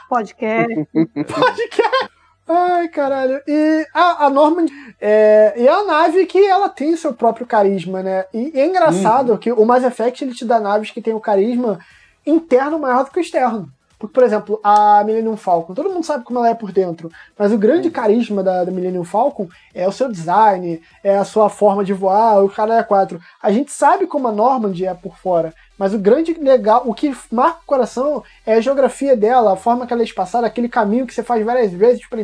Podcast. <laughs> Podcast. Ai, caralho. E a, a Norman. É, e a nave que ela tem seu próprio carisma, né? E, e é engraçado que o Mass Effect ele te dá naves que tem o carisma interno maior do que o externo. Porque, por exemplo, a Millennium Falcon, todo mundo sabe como ela é por dentro, mas o grande carisma da, da Millennium Falcon é o seu design, é a sua forma de voar, o cara é 4. A gente sabe como a Normandy é por fora, mas o grande legal, o que marca o coração é a geografia dela, a forma que ela é espaçada, aquele caminho que você faz várias vezes para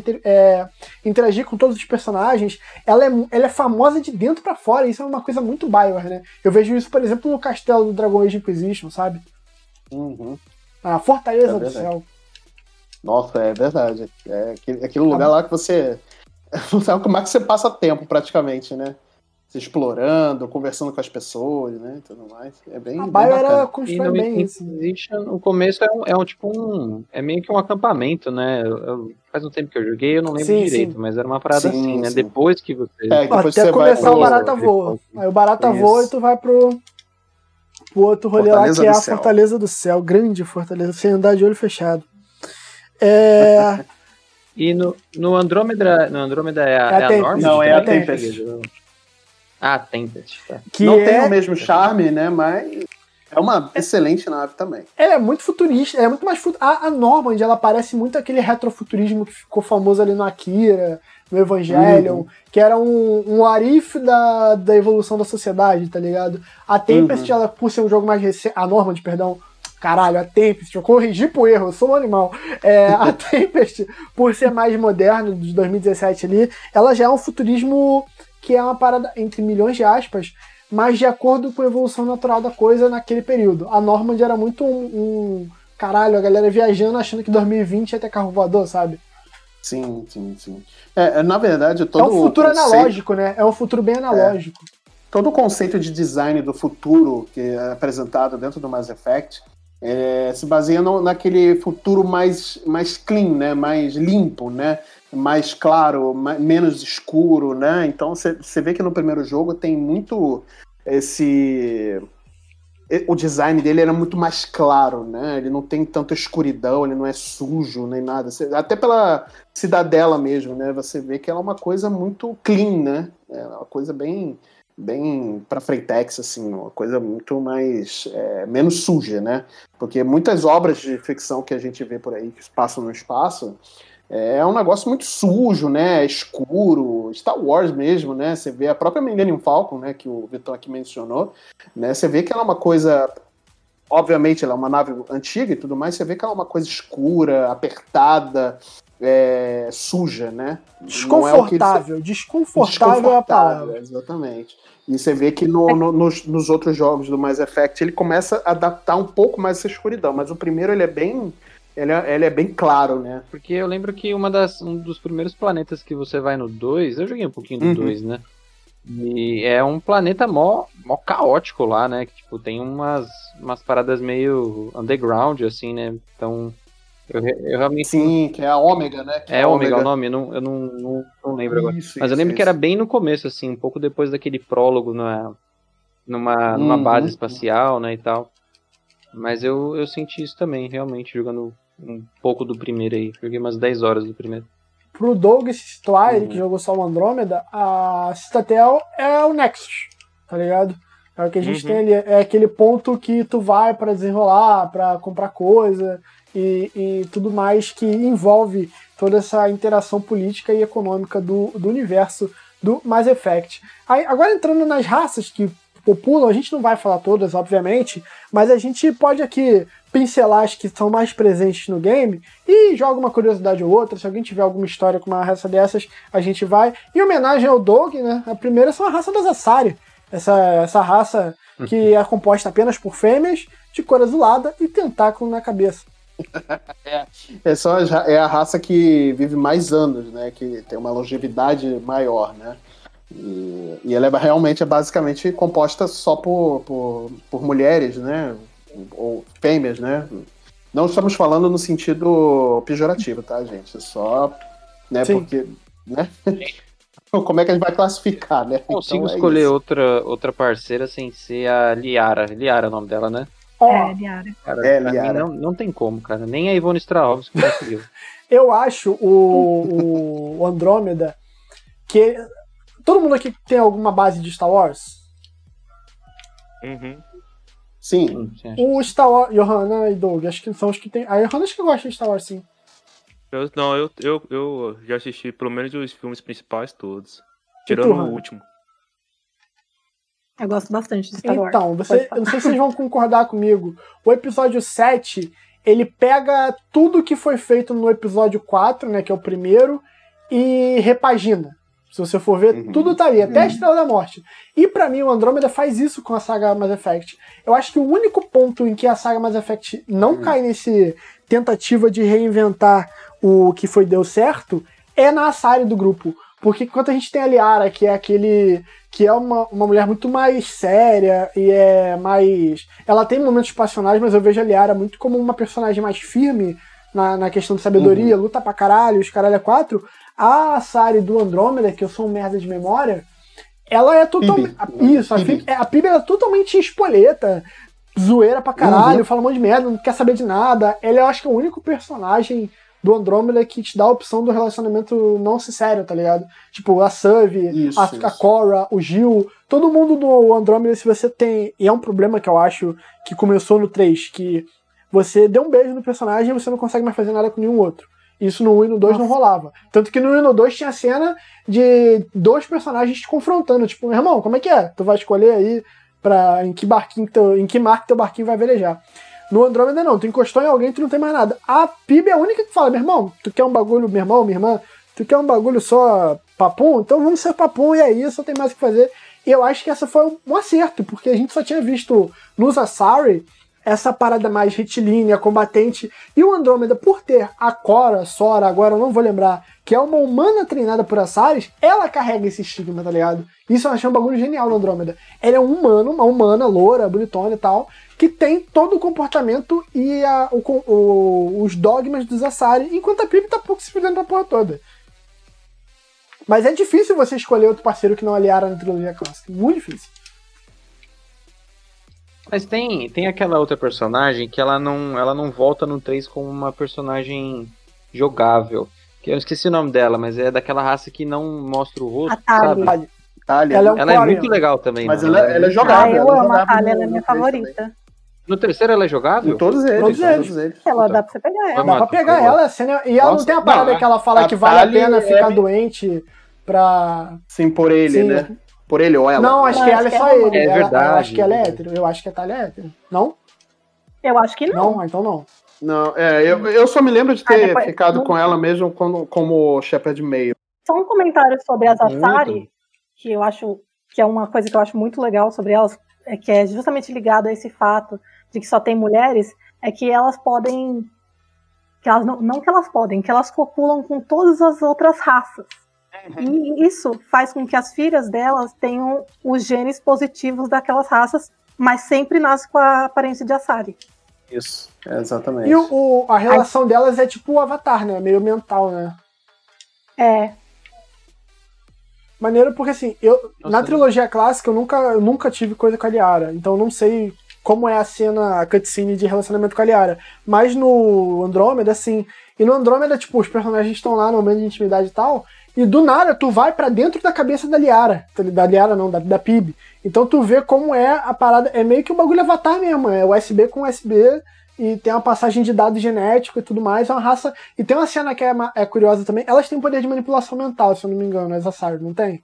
interagir com todos os personagens. Ela é, ela é famosa de dentro pra fora, isso é uma coisa muito Bioware, né? Eu vejo isso, por exemplo, no castelo do Dragon Age Inquisition, sabe? Uhum. A Fortaleza É do. Céu. Nossa, é verdade. É aquele, aquele lugar lá que você. <laughs> Não sabe como é que você passa tempo, praticamente, né? Se explorando, conversando com as pessoas, né? E tudo mais. É bem. A bem Bioware ela bacana. E constrói no bem isso. Inquisition, o começo é um, é um tipo um. É meio que um acampamento, né? Eu- eu- faz um tempo que eu joguei, eu não lembro Sim, direito, sim. mas era uma parada Sim, assim, né? Depois que você. É, depois Até você começar vai o Barata Voa. Aí o Barata Isso. voa e tu vai pro, pro outro rolê Fortaleza lá, que é a Céu. Fortaleza do Céu. Grande Fortaleza, sem andar de olho fechado. É. <laughs> E no, no Andrômeda. No Andrômeda é a, É a é a. Norma? Não, é a também? Tempest. Ah, Tempest, tá. que não é, tem o mesmo charme, né? Mas é uma excelente nave também. Ela é muito futurista, é muito mais fut... a, a Normand, ela parece muito aquele retrofuturismo que ficou famoso ali no Akira, no Evangelion, Uhum. que era um, um arif da, da evolução da sociedade, tá ligado? A Tempest, Uhum. ela, por ser um jogo mais recente. A Normand, perdão. Caralho, a Tempest, eu corrigi pro erro, eu sou um animal. É, a <laughs> Tempest, por ser mais moderno, de 2017 ali, ela já é um futurismo que é uma parada, entre milhões de aspas, mas de acordo com a evolução natural da coisa naquele período. A Normand era muito um, um- caralho, a galera viajando achando que 2020 ia ter carro voador, sabe? Sim, sim, sim. É, é, na verdade, todo é um futuro conceito, analógico, né? É um futuro bem analógico. todo o conceito de design do futuro que é apresentado dentro do Mass Effect é, se baseia no- naquele futuro mais, mais clean, né? Mais limpo, né? Mais claro, ma- menos escuro, né? Então você vê que no primeiro jogo tem muito esse o design dele era muito mais claro, né? Ele não tem tanta escuridão, ele não é sujo nem nada. Até pela cidadela mesmo, né? Você vê que ela é uma coisa muito clean, né? É uma coisa bem bem para Freitex, assim, uma coisa muito mais é, menos suja, né? Porque muitas obras de ficção que a gente vê por aí que passam no espaço é um negócio muito sujo, né? Escuro, Star Wars mesmo, né? Você vê a própria Millennium Falcon, né? Que o Vitor aqui mencionou, né? Você vê que ela é uma coisa obviamente ela é uma nave antiga e tudo mais, você vê que ela é uma coisa escura, apertada, é, suja, né? Desconfortável, é desconfortável, desconfortável é a palavra. Exatamente. E você vê que no, no, nos, nos, outros jogos do Mass Effect ele começa a adaptar um pouco mais essa escuridão, mas o primeiro ele é bem. Ele é, ele é bem claro, né? Porque eu lembro que uma das, um dos primeiros planetas que você vai no 2, eu joguei um pouquinho do 2, uhum. né? E é um planeta mó, mó caótico lá, né? Que tipo, tem umas, umas paradas meio underground, assim, né? Então eu, eu, realmente. Sim, que é a Ômega, né? Que é, é Ômega o nome, eu não, eu não, não, não lembro agora. Isso, Mas eu lembro isso. que era bem no começo, assim, um pouco depois daquele prólogo na, numa, numa uhum. base espacial, né, e tal. Mas eu, eu senti isso também, realmente, jogando um pouco do primeiro aí. Joguei umas 10 horas do primeiro. Pro Doug situar, ele que uhum. jogou só o Andrômeda, a Citadel é o Nexus, tá ligado? É o que a gente uhum. tem ali, é aquele ponto que tu vai para desenrolar, para comprar coisa, e, e tudo mais que envolve toda essa interação política e econômica do, do universo do Mass Effect. Aí, agora entrando nas raças que populam, a gente não vai falar todas, obviamente, mas a gente pode aqui pincelar as que são mais presentes no game e joga uma curiosidade ou outra. Se alguém tiver alguma história com uma raça dessas, a gente vai. Em homenagem ao Dog, né? A primeira são a raça das Asari. Essa, essa raça que é composta apenas por fêmeas, de cor azulada e tentáculo na cabeça. <laughs> é, é, só, é a raça que vive mais anos, né? Que tem uma longevidade maior, né? E, e ela é realmente é basicamente composta só por, por, por mulheres, né? Ou fêmeas, né? Não estamos falando no sentido pejorativo, tá, gente? É só, né? Sim. Porque, né? <laughs> Como é que a gente vai classificar, né? Consigo então, é escolher outra, outra parceira sem ser a Liara. Liara é o nome dela, né? É, Liara. Cara, é, Liara. Não, não tem como, cara. Nem a Ivone Strahovski conseguiu. <laughs> Eu acho o, o Andrômeda que. Todo mundo aqui tem alguma base de Star Wars? Uhum. Sim. O Star Wars, Johanna e Doug, acho que são os que tem. A Johanna acho que gosta de Star Wars, sim. Eu, não, eu, eu, eu já assisti pelo menos os filmes principais todos. Tirando o último. Eu gosto bastante de Star Wars. Então, você, eu não sei se vocês vão concordar comigo. O episódio 7, ele pega tudo que foi feito no episódio 4, né, que é o primeiro, e repagina. Se você for ver, uhum. tudo tá ali, até uhum. a Estrela da Morte. E para mim, o Andrômeda faz isso com a saga Mass Effect. Eu acho que o único ponto em que a saga Mass Effect não uhum. cai nesse tentativa de reinventar o que foi deu certo é na Asari do grupo. Porque enquanto a gente tem a Liara, que é aquele que é uma, uma mulher muito mais séria e é mais. Ela tem momentos passionais, mas eu vejo a Liara muito como uma personagem mais firme na, na questão de sabedoria, uhum. luta pra caralho, os caralho é quatro. A Sari do Andrômeda, que eu sou um merda de memória, ela é totalmente. Isso, a Phoebe, a Phoebe é totalmente espoleta, zoeira pra caralho, uhum. fala um monte de merda, não quer saber de nada. Ela eu acho que é o único personagem do Andrômeda que te dá a opção do relacionamento não sincero, tá ligado? Tipo, a Suve, a, a Cora, o Gil, todo mundo do Andrômeda, se você tem. E é um problema que eu acho que começou no 3, que você deu um beijo no personagem e você não consegue mais fazer nada com nenhum outro. Isso no 1 e no 2 Nossa. não rolava. Tanto que no 1 e no 2 tinha cena de dois personagens te confrontando. Tipo, meu irmão, como é que é? Tu vai escolher aí pra, em que barquinho, teu, em que mar teu barquinho vai velejar. No Andrômeda não, tu encostou em alguém, tu não tem mais nada. A PIB é a única que fala, meu irmão, tu quer um bagulho, meu irmão, minha irmã, tu quer um bagulho só papum? Então vamos ser papum e aí só tem mais o que fazer. E eu acho que essa foi um acerto, porque a gente só tinha visto nos Asari essa parada mais retilínea, combatente. E o Andrômeda, por ter a Cora, Sora, agora eu não vou lembrar, que é uma humana treinada por Asaris, ela carrega esse estigma, tá ligado? Isso eu achei um bagulho genial no Andrômeda. Ela é um humano, uma humana, loura, bonitona e tal, que tem todo o comportamento e a, o, o, os dogmas dos Asari, enquanto a Pip tá pouco se fudendo pra porra toda. Mas é difícil você escolher outro parceiro que não aliara na trilogia clássica. Muito difícil. Mas tem, tem aquela outra personagem que ela não, ela não volta no 3 como uma personagem jogável. Que eu esqueci o nome dela, mas é daquela raça que não mostra o rosto, Atali. sabe? Talia. Ela é um Ela é muito legal também. Mas ela- ela é Ah, jogável. eu ela amo a no- ela é minha favorita. No terceiro ela é jogável? Em todos eles. Todos eles. Todos eles. Ela dá pra você pegar ela. Dá pra pegar ela, assim, né? E ela não Nossa, tem a parada não, que ela fala a que vale a pena é ficar doente pra. Sim, por ele, Sim. né? Por ele ou ela. Não, acho Não, que acho ela é que só ela não. ele. É Ela- verdade, Eu acho que ela é é hétero. Eu acho que a Thalia é hétero. Não? Eu acho que não. Não, então não. Não, é, eu, eu só me lembro de Ah, ter depois- ficado não- com ela mesmo como, como Shepard Mail. Só um comentário sobre as Muito. Asari, que eu acho que é uma coisa que eu acho muito legal sobre elas, é que é justamente ligado a esse fato de que só tem mulheres, é que elas podem. Que elas não, não que elas podem, que elas copulam com todas as outras raças. E isso faz com que as filhas delas tenham os genes positivos daquelas raças, mas sempre nasce com a aparência de Asari. Isso, é, exatamente. E o, o- a relação delas é tipo o Avatar, né? Meio mental, né? É, Maneiro porque assim, eu Nossa. na trilogia clássica eu nunca, eu nunca tive coisa com a Liara, então eu não sei como é a cena, a cutscene de relacionamento com a Liara. Mas no Andrômeda, assim, e no Andrômeda, tipo, os personagens estão lá no momento de intimidade e tal, e do nada tu vai pra dentro da cabeça da Liara, da Liara não, da, da PIB. Então tu vê como é a parada, é meio que o bagulho Avatar mesmo, é USB com USB, e tem uma passagem de dados genético e tudo mais, é uma raça. E tem uma cena que é, é curiosa também, elas têm poder de manipulação mental, se eu não me engano, as Asari, não tem?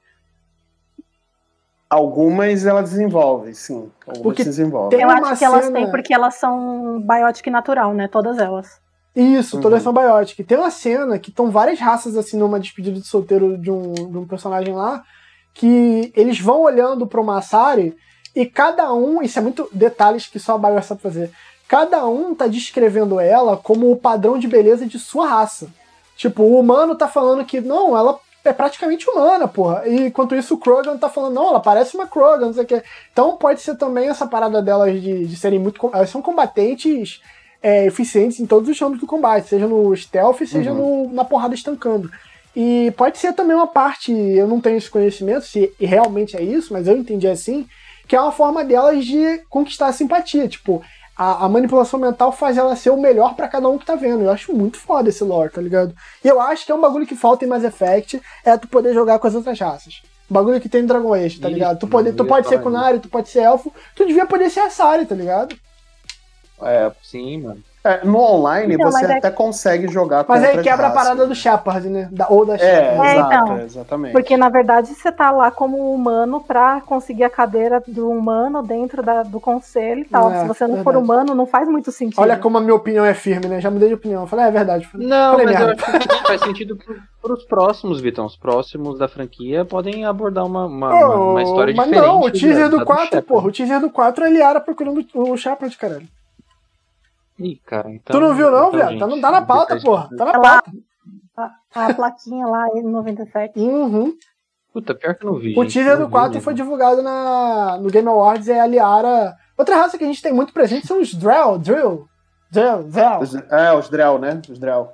Algumas ela desenvolve, sim. Algumas Porque desenvolve. tem eu acho que elas cena- têm porque elas são biotic natural, né? Todas elas. Isso, Uhum. todas são biotic. Tem uma cena que estão várias raças assim numa despedida de solteiro de um, de um personagem lá, que eles vão olhando pro Massari e cada um, isso é muito detalhes que só a Bio sabe fazer. Cada um tá descrevendo ela como o padrão de beleza de sua raça. Tipo, o humano tá falando que não, ela é praticamente humana, porra. E enquanto isso o Krogan tá falando, não, ela parece uma Krogan, não sei o quê. Então pode ser também essa parada delas de, de serem muito. Elas são combatentes é, eficientes em todos os ramos do combate, seja no stealth, seja no, na porrada estancando. E pode ser também uma parte, eu não tenho esse conhecimento se realmente é isso, mas eu entendi assim, que é uma forma delas de conquistar a simpatia. Tipo, a, a manipulação mental faz ela ser o melhor pra cada um que tá vendo. Eu acho muito foda esse lore, tá ligado? E eu acho que é um bagulho que falta em Mass Effect, é tu poder jogar com as outras raças. Bagulho que tem em Dragon Age, tá ligado? Tu, poder, tu pode ser Kunari, tu pode ser Elfo, tu devia poder ser a Sari, tá ligado? É, Sim, mano. é, no online Então, você mas é- até consegue jogar com Mas aí quebra a raças, parada né? do Shepard, né? Da, ou da É, Shepard. É, exato, então. exatamente. Porque na verdade você tá lá como humano pra conseguir a cadeira do humano dentro da- do conselho e tal. É, Se você não for verdade. humano, não faz muito sentido. Olha como a minha opinião é firme, né? Já mudei de opinião. Falei, é, é verdade. Não, Falei mas eu merda. acho que faz sentido para os próximos, Vitão. Os próximos da franquia podem abordar uma, uma, Ô, uma- uma história mas diferente. não, o teaser da- do da 4, Shepard. porra, o teaser do 4 é a Liara procurando o Shepard, caralho. Ih, cara, então, tu não viu, não, então, gente, Tá, não tá na pauta, depois- porra. Tá na pauta. a, a plaquinha lá, N97. Uhum. Puta, pior que eu não vi. O teaser do vi 4 mesmo. foi divulgado na, no Game Awards, é a Liara. Outra raça que a gente tem muito presente são os Drell, Drill. Drill, Drill. Os- é, os Drell, né? Os Drell.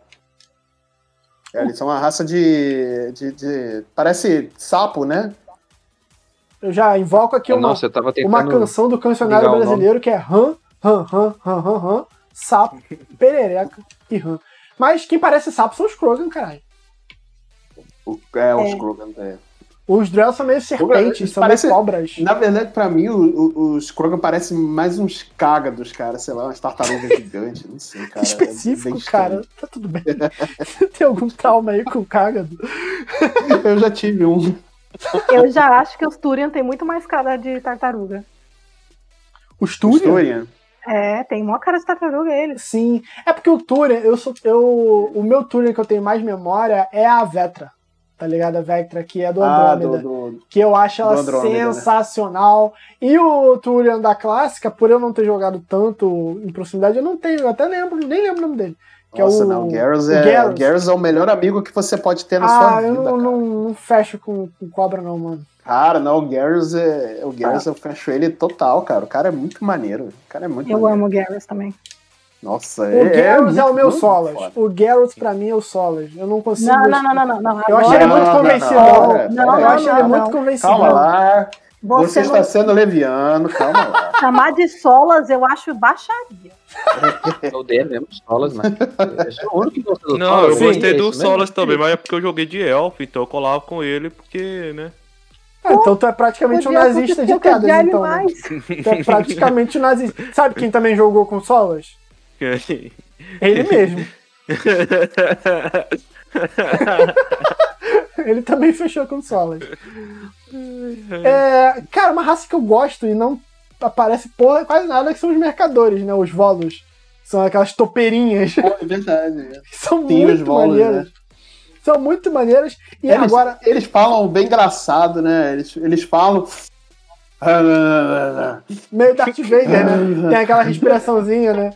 É, eles são uma raça de, de, de- Parece sapo, né? Eu já invoco aqui uma, Nossa, eu tava tentando... uma canção do cancionário brasileiro que é Ram, Ram, Ram, Ram, Ram, Ram, Sapo, Perereca e Ram. Mas quem parece sapo são os Krogan, caralho. O- É, os É. Krogan. É. Os Drell são meio serpentes, são parecem- meio cobras. Na verdade, pra mim, o- o- os Krogan parecem mais uns cágados, cara. Sei lá, umas tartarugas <laughs> gigantes. Não sei, cara. é Específico, estranho. cara. Tá tudo bem. <laughs> Tem algum trauma aí com o cágado? <laughs> Eu já tive um. Eu já acho que os Turian tem muito mais cara de tartaruga. Os Turian? Turian. É, tem maior cara de tartaruga eles. Sim. É porque o Turian, eu sou. Eu, o meu Turian que eu tenho mais memória é a Vetra. Tá ligado? A Vectra, que é do Ah, Andrômeda. do, do- que eu acho ela né? sensacional. E o Turian da clássica, por eu não ter jogado tanto em proximidade, eu não tenho, eu até lembro, nem lembro o nome dele. Que Nossa, é o, não. O Garrus é, Garrus. o Garrus é o melhor amigo que você pode ter na Ah, sua eu vida. não, cara. não, não fecho com, com cobra, não, mano. Cara, não, o Garrus é. O Ah. Garrus eu fecho ele total, cara. O cara é muito maneiro. O cara é muito Eu maneiro. amo o Garrus também. Nossa, O Garrus é, muito, o meu Solas. O Garrus, pra mim, é o Solas. Eu não consigo. Não, não, não, não, não, não. Eu achei Agora ele muito convencido. não, é, não, eu achei não, ele muito convencido. Calma lá. Você, Você está não sendo leviano, calma lá. <laughs> chamar de solas, eu acho baixaria. <laughs> Eu odeio mesmo solas, mano. Eu Não, Solas, eu sim, gostei é do. Solas também, mas é porque eu joguei de Elf, então eu colava com ele, porque, né? Ah, então tu é praticamente um nazista de Jedi então. Né? Tu é praticamente um nazista. Sabe quem também jogou com solas? Ele mesmo. <laughs> Ele também fechou com solas. É, cara, uma raça que eu gosto e não aparece porra quase nada que são os mercadores, né? Os volos. São aquelas topeirinhas é verdade. que <laughs> são Sim, os muito volos, maneiras. né? São muito maneiras. E Eles, agora. eles falam bem engraçado, né? Eles, eles falam. Meio Darth Vader, né? <laughs> Tem aquela respiraçãozinha, né?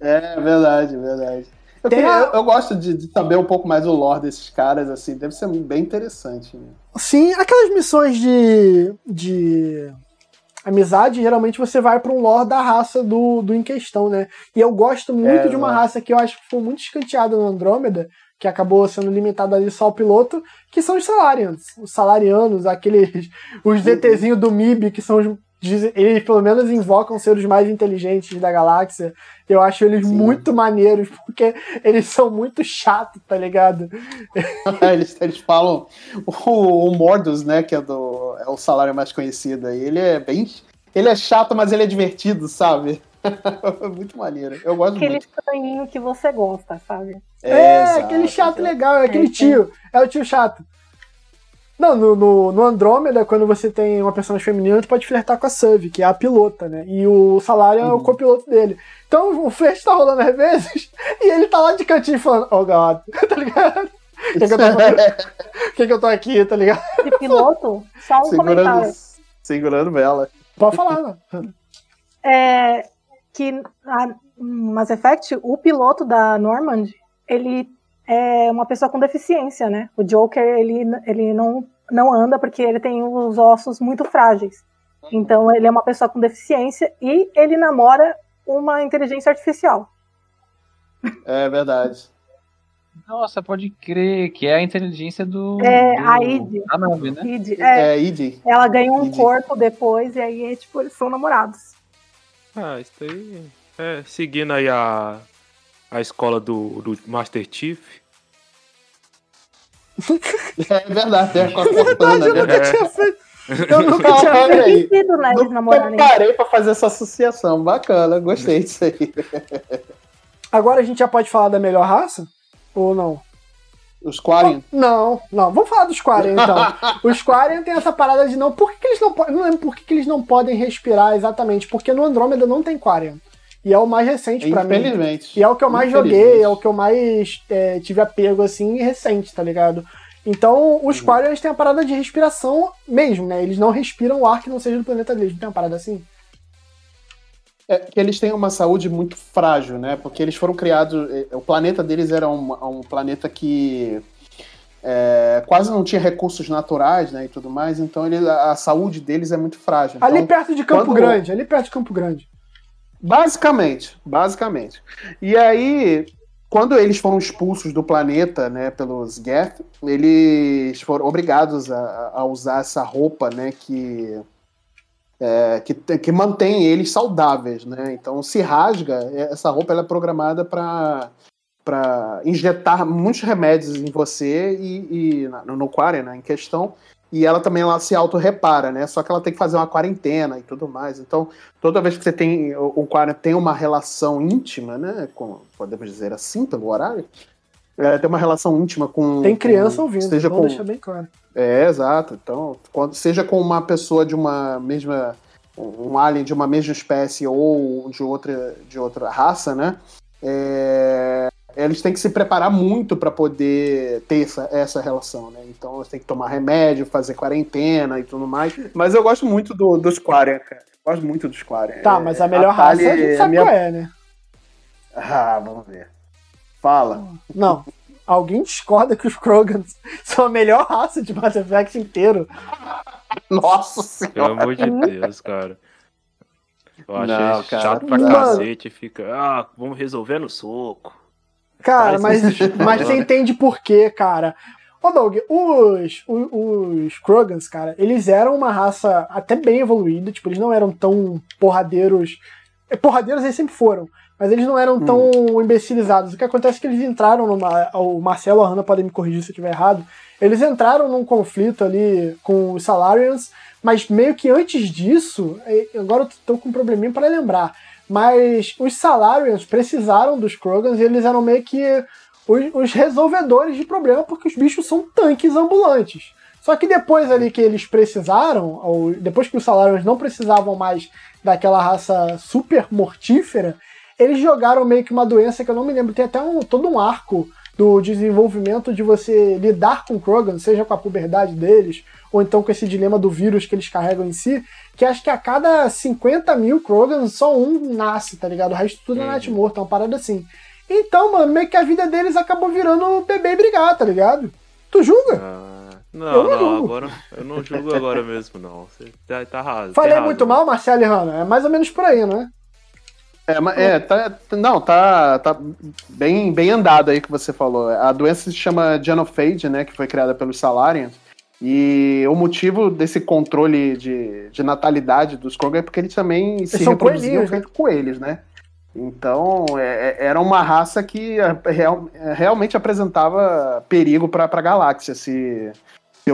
É verdade, verdade. Eu, queria- a- eu- eu gosto de, de saber um pouco mais o lore desses caras, assim, deve ser bem interessante. Né? Sim, aquelas missões de, de amizade, geralmente você vai pra um lore da raça do, do em questão, né? E eu gosto muito É, de uma exato. raça que eu acho que foi muito escanteada no Andrômeda, que acabou sendo limitada ali só ao piloto, que são os Salarians. Os Salarianos, aqueles. Os ZTzinhos do MIB, que são os. dizem- Eles pelo menos invocam ser os mais inteligentes da galáxia. Eu acho eles Sim. muito maneiros, porque eles são muito chatos, tá ligado? <laughs> eles, eles falam. O, o Mordus, né, que é, do, é o salário mais conhecido aí, ele é bem. Ele é chato, mas ele é divertido, sabe? <laughs> muito maneiro. Eu gosto Aquele muito. estranhinho que você gosta, sabe? É, exato, aquele chato legal, é aquele É, tio. É o tio chato. Não, no, no, no Andrômeda, quando você tem uma personagem feminina, tu pode flertar com a Suv, que é a pilota, né? E o salário é o Uhum. copiloto dele. Então o flerte tá rolando às vezes, <laughs> e ele tá lá de cantinho falando, oh god, <laughs> tá ligado? O que, que eu tô? Por que, que eu tô aqui, tá ligado? De piloto, só um segurando, comentário. segurando vela. Pode falar, mano. É, que a Mass Effect, o piloto da Normand, ele é uma pessoa com deficiência, né? O Joker, ele, ele não, não anda porque ele tem os ossos muito frágeis. Então, ele é uma pessoa com deficiência e ele namora uma inteligência artificial. É verdade. Nossa, pode crer, que é a inteligência do. É, do- a id. Nave, né? Id, é, É, Id. ela ganha um Id. corpo depois e aí, tipo, eles são namorados. Ah, isso aí. É, seguindo aí a, a escola do, do Master Chief. <laughs> É verdade, é com a <laughs> Cortana, Eu né? nunca É. tinha feito. <laughs> Eu nunca tinha Olha Faz aí. sentido, né, eles Nunca namorarem. parei pra fazer essa associação. Bacana, gostei disso aí. Agora a gente já pode falar da melhor raça? Ou não? Os Quarian. Não, não. Vamos falar dos Quarian, então. <laughs> Os Quarian tem essa parada de não. Por que, que eles não podem. Não lembro por que, que eles não podem respirar exatamente. Porque no Andrômeda não tem Quarian. E é o mais recente pra mim. Infelizmente. E é o que eu mais joguei, é o que eu mais é, tive apego, assim, recente, tá ligado? Então, os Uhum. Quarians têm a parada de respiração mesmo, né? Eles não respiram o ar que não seja do planeta deles. Não tem uma parada assim? É que eles têm uma saúde muito frágil, né? Porque eles foram criados. eh, O planeta deles era um, um planeta que é, quase não tinha recursos naturais, né? E tudo mais. Então ele, a, a saúde deles é muito frágil. ali Então, perto de Campo quando- Grande, ali perto de Campo Grande. Basicamente, basicamente. E aí, quando eles foram expulsos do planeta, né, pelos Geth, eles foram obrigados a, a usar essa roupa, né, que é, que, que mantém eles saudáveis, né? Então, se rasga, essa roupa ela é programada para para injetar muitos remédios em você e, e no Quarian, né, em questão, e ela também ela se auto-repara, né? Só que ela tem que fazer uma quarentena e tudo mais. Então, toda vez que você tem o Quarian tem uma relação íntima, né? Com, podemos dizer assim, pelo horário, é, tem uma relação íntima com. Tem criança com, ouvindo, Seja vamos com, deixar bem claro. é, exato. Então, quando, seja com uma pessoa de uma mesma. um alien de uma mesma espécie ou de outra, de outra raça, né? É, eles têm que se preparar muito para poder ter essa, essa relação, né? Então eles têm que tomar remédio, fazer quarentena e tudo mais. Mas eu gosto muito do, dos Quarian, cara. Eu gosto muito dos Quarian. Tá, É, mas a melhor Tali raça a gente é sabe minha- qual é, né? Ah, vamos ver. Fala. Não. Alguém discorda que os Krogans <laughs> são a melhor raça de Mass Effect inteiro. Nossa Pelo senhora. amor de Deus, cara. Eu achei Não, cara. chato pra Mano. cacete. Fica, ah, vamos resolver no soco. Cara, mas, <laughs> mas você entende por quê, cara. Ô, Doug, os, os, os Krogans, cara, eles eram uma raça até bem evoluída, tipo, eles não eram tão porradeiros. é, Porradeiros eles sempre foram, mas eles não eram tão imbecilizados. O que acontece é que eles entraram numa. O Marcelo ou a Hanna podem me corrigir se eu estiver errado. Eles entraram num conflito ali com os Salarians, mas meio que antes disso, agora eu tô com um probleminha para lembrar, mas os Salarians precisaram dos Krogans e eles eram meio que os, os resolvedores de problema, porque os bichos são tanques ambulantes. Só que depois ali que eles precisaram, ou depois que os Salarians não precisavam mais daquela raça super mortífera, eles jogaram meio que uma doença que eu não me lembro, tem até um, todo um arco do desenvolvimento de você lidar com Krogan, seja com a puberdade deles, ou então com esse dilema do vírus que eles carregam em si, que acho que a cada 50 mil Krogans, só um nasce, tá ligado? O resto tudo é. Night Morto, é uma parada assim. Então, mano, meio que a vida deles acabou virando bebê e brigar, tá ligado? Tu julga? Ah, Eu não, não não, julgo. agora eu não julgo agora mesmo, não. Você tá, tá errado. Falei tá muito mal, Marcelo e Hanna? É mais ou menos por aí, não é? É, mas- é, tá, não, tá, tá bem, bem andado aí que você falou. A doença se chama Genophage, né, que foi criada pelos Salarians. E o motivo desse controle de, de natalidade dos Krogan é porque eles também se são reproduziam coelhinhos, né? feito coelhos, né? Então, é- é- era uma raça que é, real- é, realmente apresentava perigo para a galáxia se,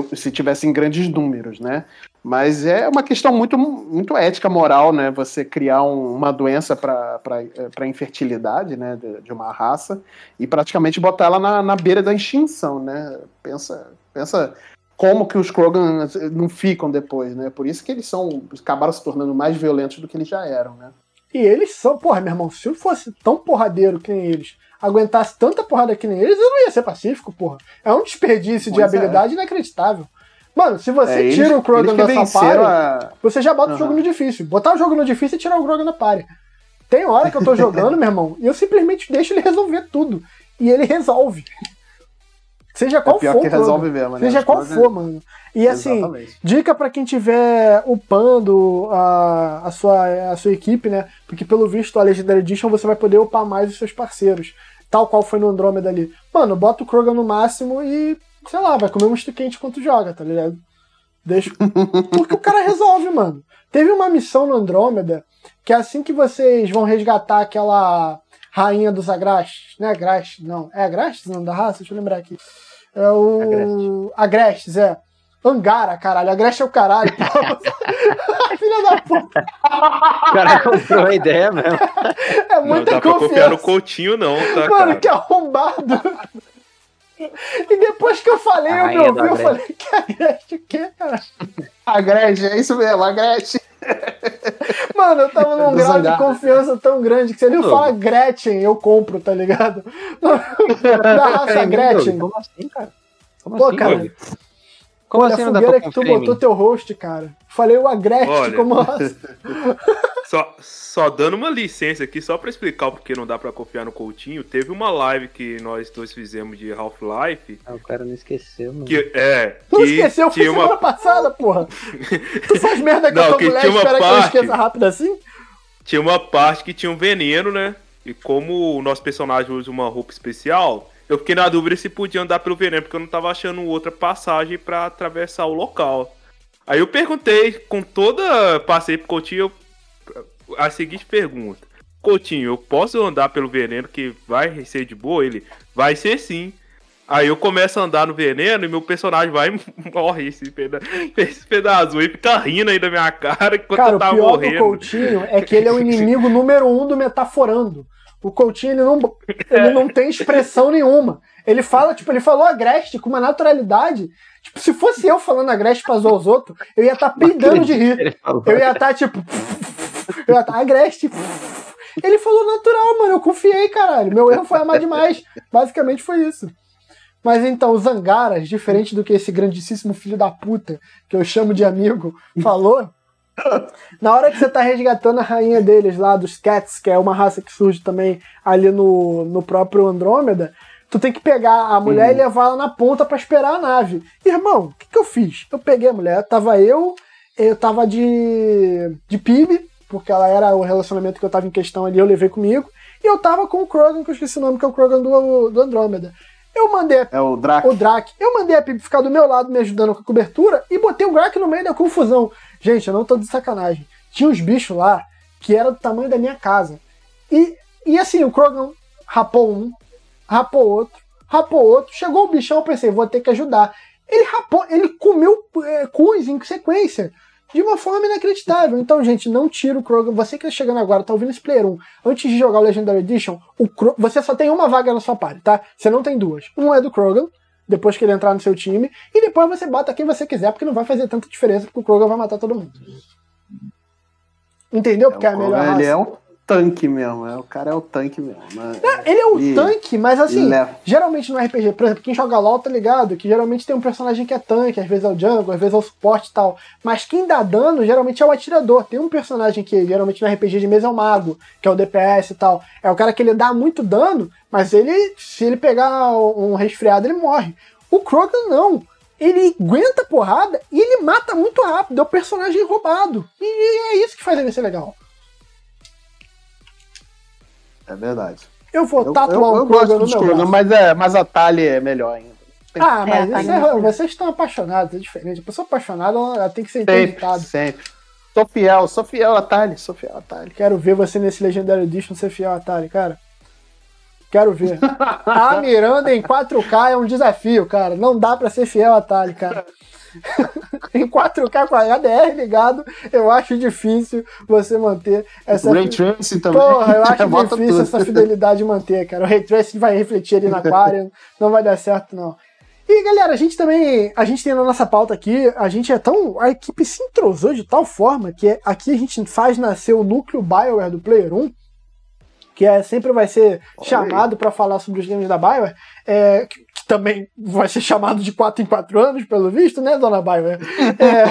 se, se tivesse em grandes números, né? Mas é uma questão muito, muito ética, moral, né? Você criar um- uma doença para infertilidade, né? De, de uma raça e praticamente botar ela na, na beira da extinção, né? Pensa, pensa como que os Krogan não ficam depois, né? Por isso que eles são acabaram se tornando mais violentos do que eles já eram, né? E eles são, porra, meu irmão, se eu fosse tão porradeiro que eles, aguentasse tanta porrada que nem eles, eu não ia ser pacífico, porra. É um desperdício de Pois é. habilidade inacreditável. Mano, se você É, eles- tira o Krogan eles da party, a- você já bota o Aham. jogo no difícil. Botar o jogo no difícil é tirar o Krogan da party. Tem hora que eu tô <laughs> jogando, meu irmão, e eu simplesmente deixo ele resolver tudo. E ele resolve. Seja qual é pior for. que o resolve mesmo, né? Seja qual for, mano. E assim, Exatamente. Dica pra quem tiver upando a, a, sua, a sua equipe, né? Porque pelo visto a Legendary Edition você vai poder upar mais os seus parceiros. Tal qual foi no Andromeda ali. Mano, bota o Krogan no máximo e, sei lá, vai comer um misto quente enquanto joga, tá ligado? Deixa. <laughs> Porque o cara resolve, mano. Teve uma missão no Andrômeda que é assim que vocês vão resgatar aquela rainha dos Agrestes, né? Agrestes, não. É Agrestes o nome da raça? Deixa eu lembrar aqui. É o. Agrestes, é. Angara, caralho. Agreste é o caralho. <laughs> Filha da puta. O cara comprou a ideia mesmo. É Não muita dá pra confiar no confiança. Coutinho, não, tá, Mano, cara? que arrombado. E depois que eu falei, eu me ouvi, eu falei, que Agreste o quê, cara? Agreste, é isso mesmo, agreste. Mano, eu tava num grau de confiança tão grande que se ele fala Gretchen, eu compro, tá ligado? <laughs> Da raça Peraí, Gretchen. Como assim, cara? Como Pô, assim, cara? Como Olha assim a não dá pra que tu botou teu host, cara. Falei o Agreste Olha. como. <laughs> Só, só dando uma licença aqui, só pra explicar o porquê não dá pra confiar no Coutinho, teve uma live que nós dois fizemos de Half-Life, Ah, o cara não esqueceu, mano. que é. Tu que esqueceu, foi tinha semana uma, passada, porra. <laughs> Tu faz merda com a Não, tua que mulher e tinha uma espera que eu parte- esqueça rápido assim? tinha uma parte que tinha um veneno, né? E como o nosso personagem usa uma roupa especial, eu fiquei na dúvida se podia andar pelo veneno, porque eu não tava achando outra passagem pra atravessar o local. Aí eu perguntei, com toda. Passei pro Coutinho, eu- a seguinte pergunta: Coutinho, eu posso andar pelo veneno que vai ser de boa? Ele vai ser sim. Aí eu começo a andar no veneno e meu personagem vai <laughs> e morre esse peda esse pedaço e fica rindo aí da minha cara enquanto Cara, eu o tava pior do morrendo. Coutinho é que ele é o inimigo <laughs> número um do metaforando. O Coutinho, ele não, ele não tem expressão nenhuma. Ele fala, tipo, ele falou agreste com uma naturalidade. Tipo, se fosse eu falando agreste pra zoar os outros, eu ia estar tá peidando de rir. Eu ia estar, tipo. Eu ia estar agreste. Ele falou natural, mano. Eu confiei, caralho. Meu erro foi amar demais. Basicamente foi isso. Mas então, os Angaras, diferente do que esse grandíssimo filho da puta, que eu chamo de amigo, falou. Na hora que você tá resgatando a rainha deles lá, dos Cats, que é uma raça que surge também ali no, no próprio Andrômeda, tu tem que pegar a mulher e levar ela na ponta pra esperar a nave. Irmão, o que, que eu fiz? Eu peguei a mulher, tava eu, eu tava de, de PIB, porque ela era o relacionamento que eu tava em questão ali, eu levei comigo, e eu tava com o Krogan, que eu esqueci o nome, que é o Krogan do, do Andrômeda. Eu mandei a É o Draco. o Drac. Eu mandei a Pip ficar do meu lado me ajudando com a cobertura e botei o Drac no meio da confusão. Gente, eu não tô de sacanagem. Tinha uns bichos lá que eram do tamanho da minha casa. E E assim, o Krogan rapou um, rapou outro, rapou outro. Chegou o bichão, eu pensei, vou ter que ajudar. Ele rapou, ele comeu é, em sequência. De uma forma inacreditável. Então, gente, não tira o Krogan. Você que está chegando agora, tá ouvindo esse Player 1, antes de jogar o Legendary Edition, o Kro... você só tem uma vaga na sua party, tá? Você não tem duas. Um é do Krogan, depois que ele entrar no seu time, e depois você bota quem você quiser, porque não vai fazer tanta diferença, porque o Krogan vai matar todo mundo. Entendeu? Porque é, a melhor raça. Ele é um tanque mesmo, é, o cara é o tanque mesmo. Mas... Não, ele é o E- tanque, mas assim, geralmente no RPG, por exemplo, quem joga LOL tá ligado que geralmente tem um personagem que é tanque, às vezes é o jungle, às vezes é o suporte e tal. Mas quem dá dano geralmente é o atirador. Tem um personagem que geralmente no RPG de mesa é o mago, que é o DPS e tal. É o cara que ele dá muito dano, mas ele, se ele pegar um resfriado, ele morre. O Krogan não. Ele aguenta a porrada e ele mata muito rápido. É o personagem roubado. E é isso que faz ele ser legal. É verdade. Eu vou Eu, tatuar eu, um eu Krogan gosto no dos meu braço. mas, é, mas a Tali é melhor ainda. Ah, É, mas isso é- indo. vocês estão apaixonados, é diferente. A pessoa apaixonada, ela tem que ser Sempre, enteditada. sempre. Sou fiel, sou fiel a Tali, sou fiel a Tali. Quero ver você nesse Legendary Edition ser fiel a Atari, cara. Quero ver. <laughs> A Miranda em 4K é um desafio, cara. Não dá pra ser fiel a Atari, cara. <laughs> em 4K com HDR ligado, eu acho difícil você manter essa. Ray Tracing também. Porra, eu <laughs> acho difícil tudo. essa fidelidade manter, cara. O Ray Tracing vai refletir ali na <laughs> Aquarium, não vai dar certo, não. E galera, a gente também, a gente tem na nossa pauta aqui, a gente é tão, a equipe se entrosou de tal forma que aqui a gente faz nascer o núcleo BioWare do Player 1, que é, sempre vai ser chamado para falar sobre os games da BioWare, é, também vai ser chamado de 4 em 4 anos, pelo visto, né, dona BioWare? É,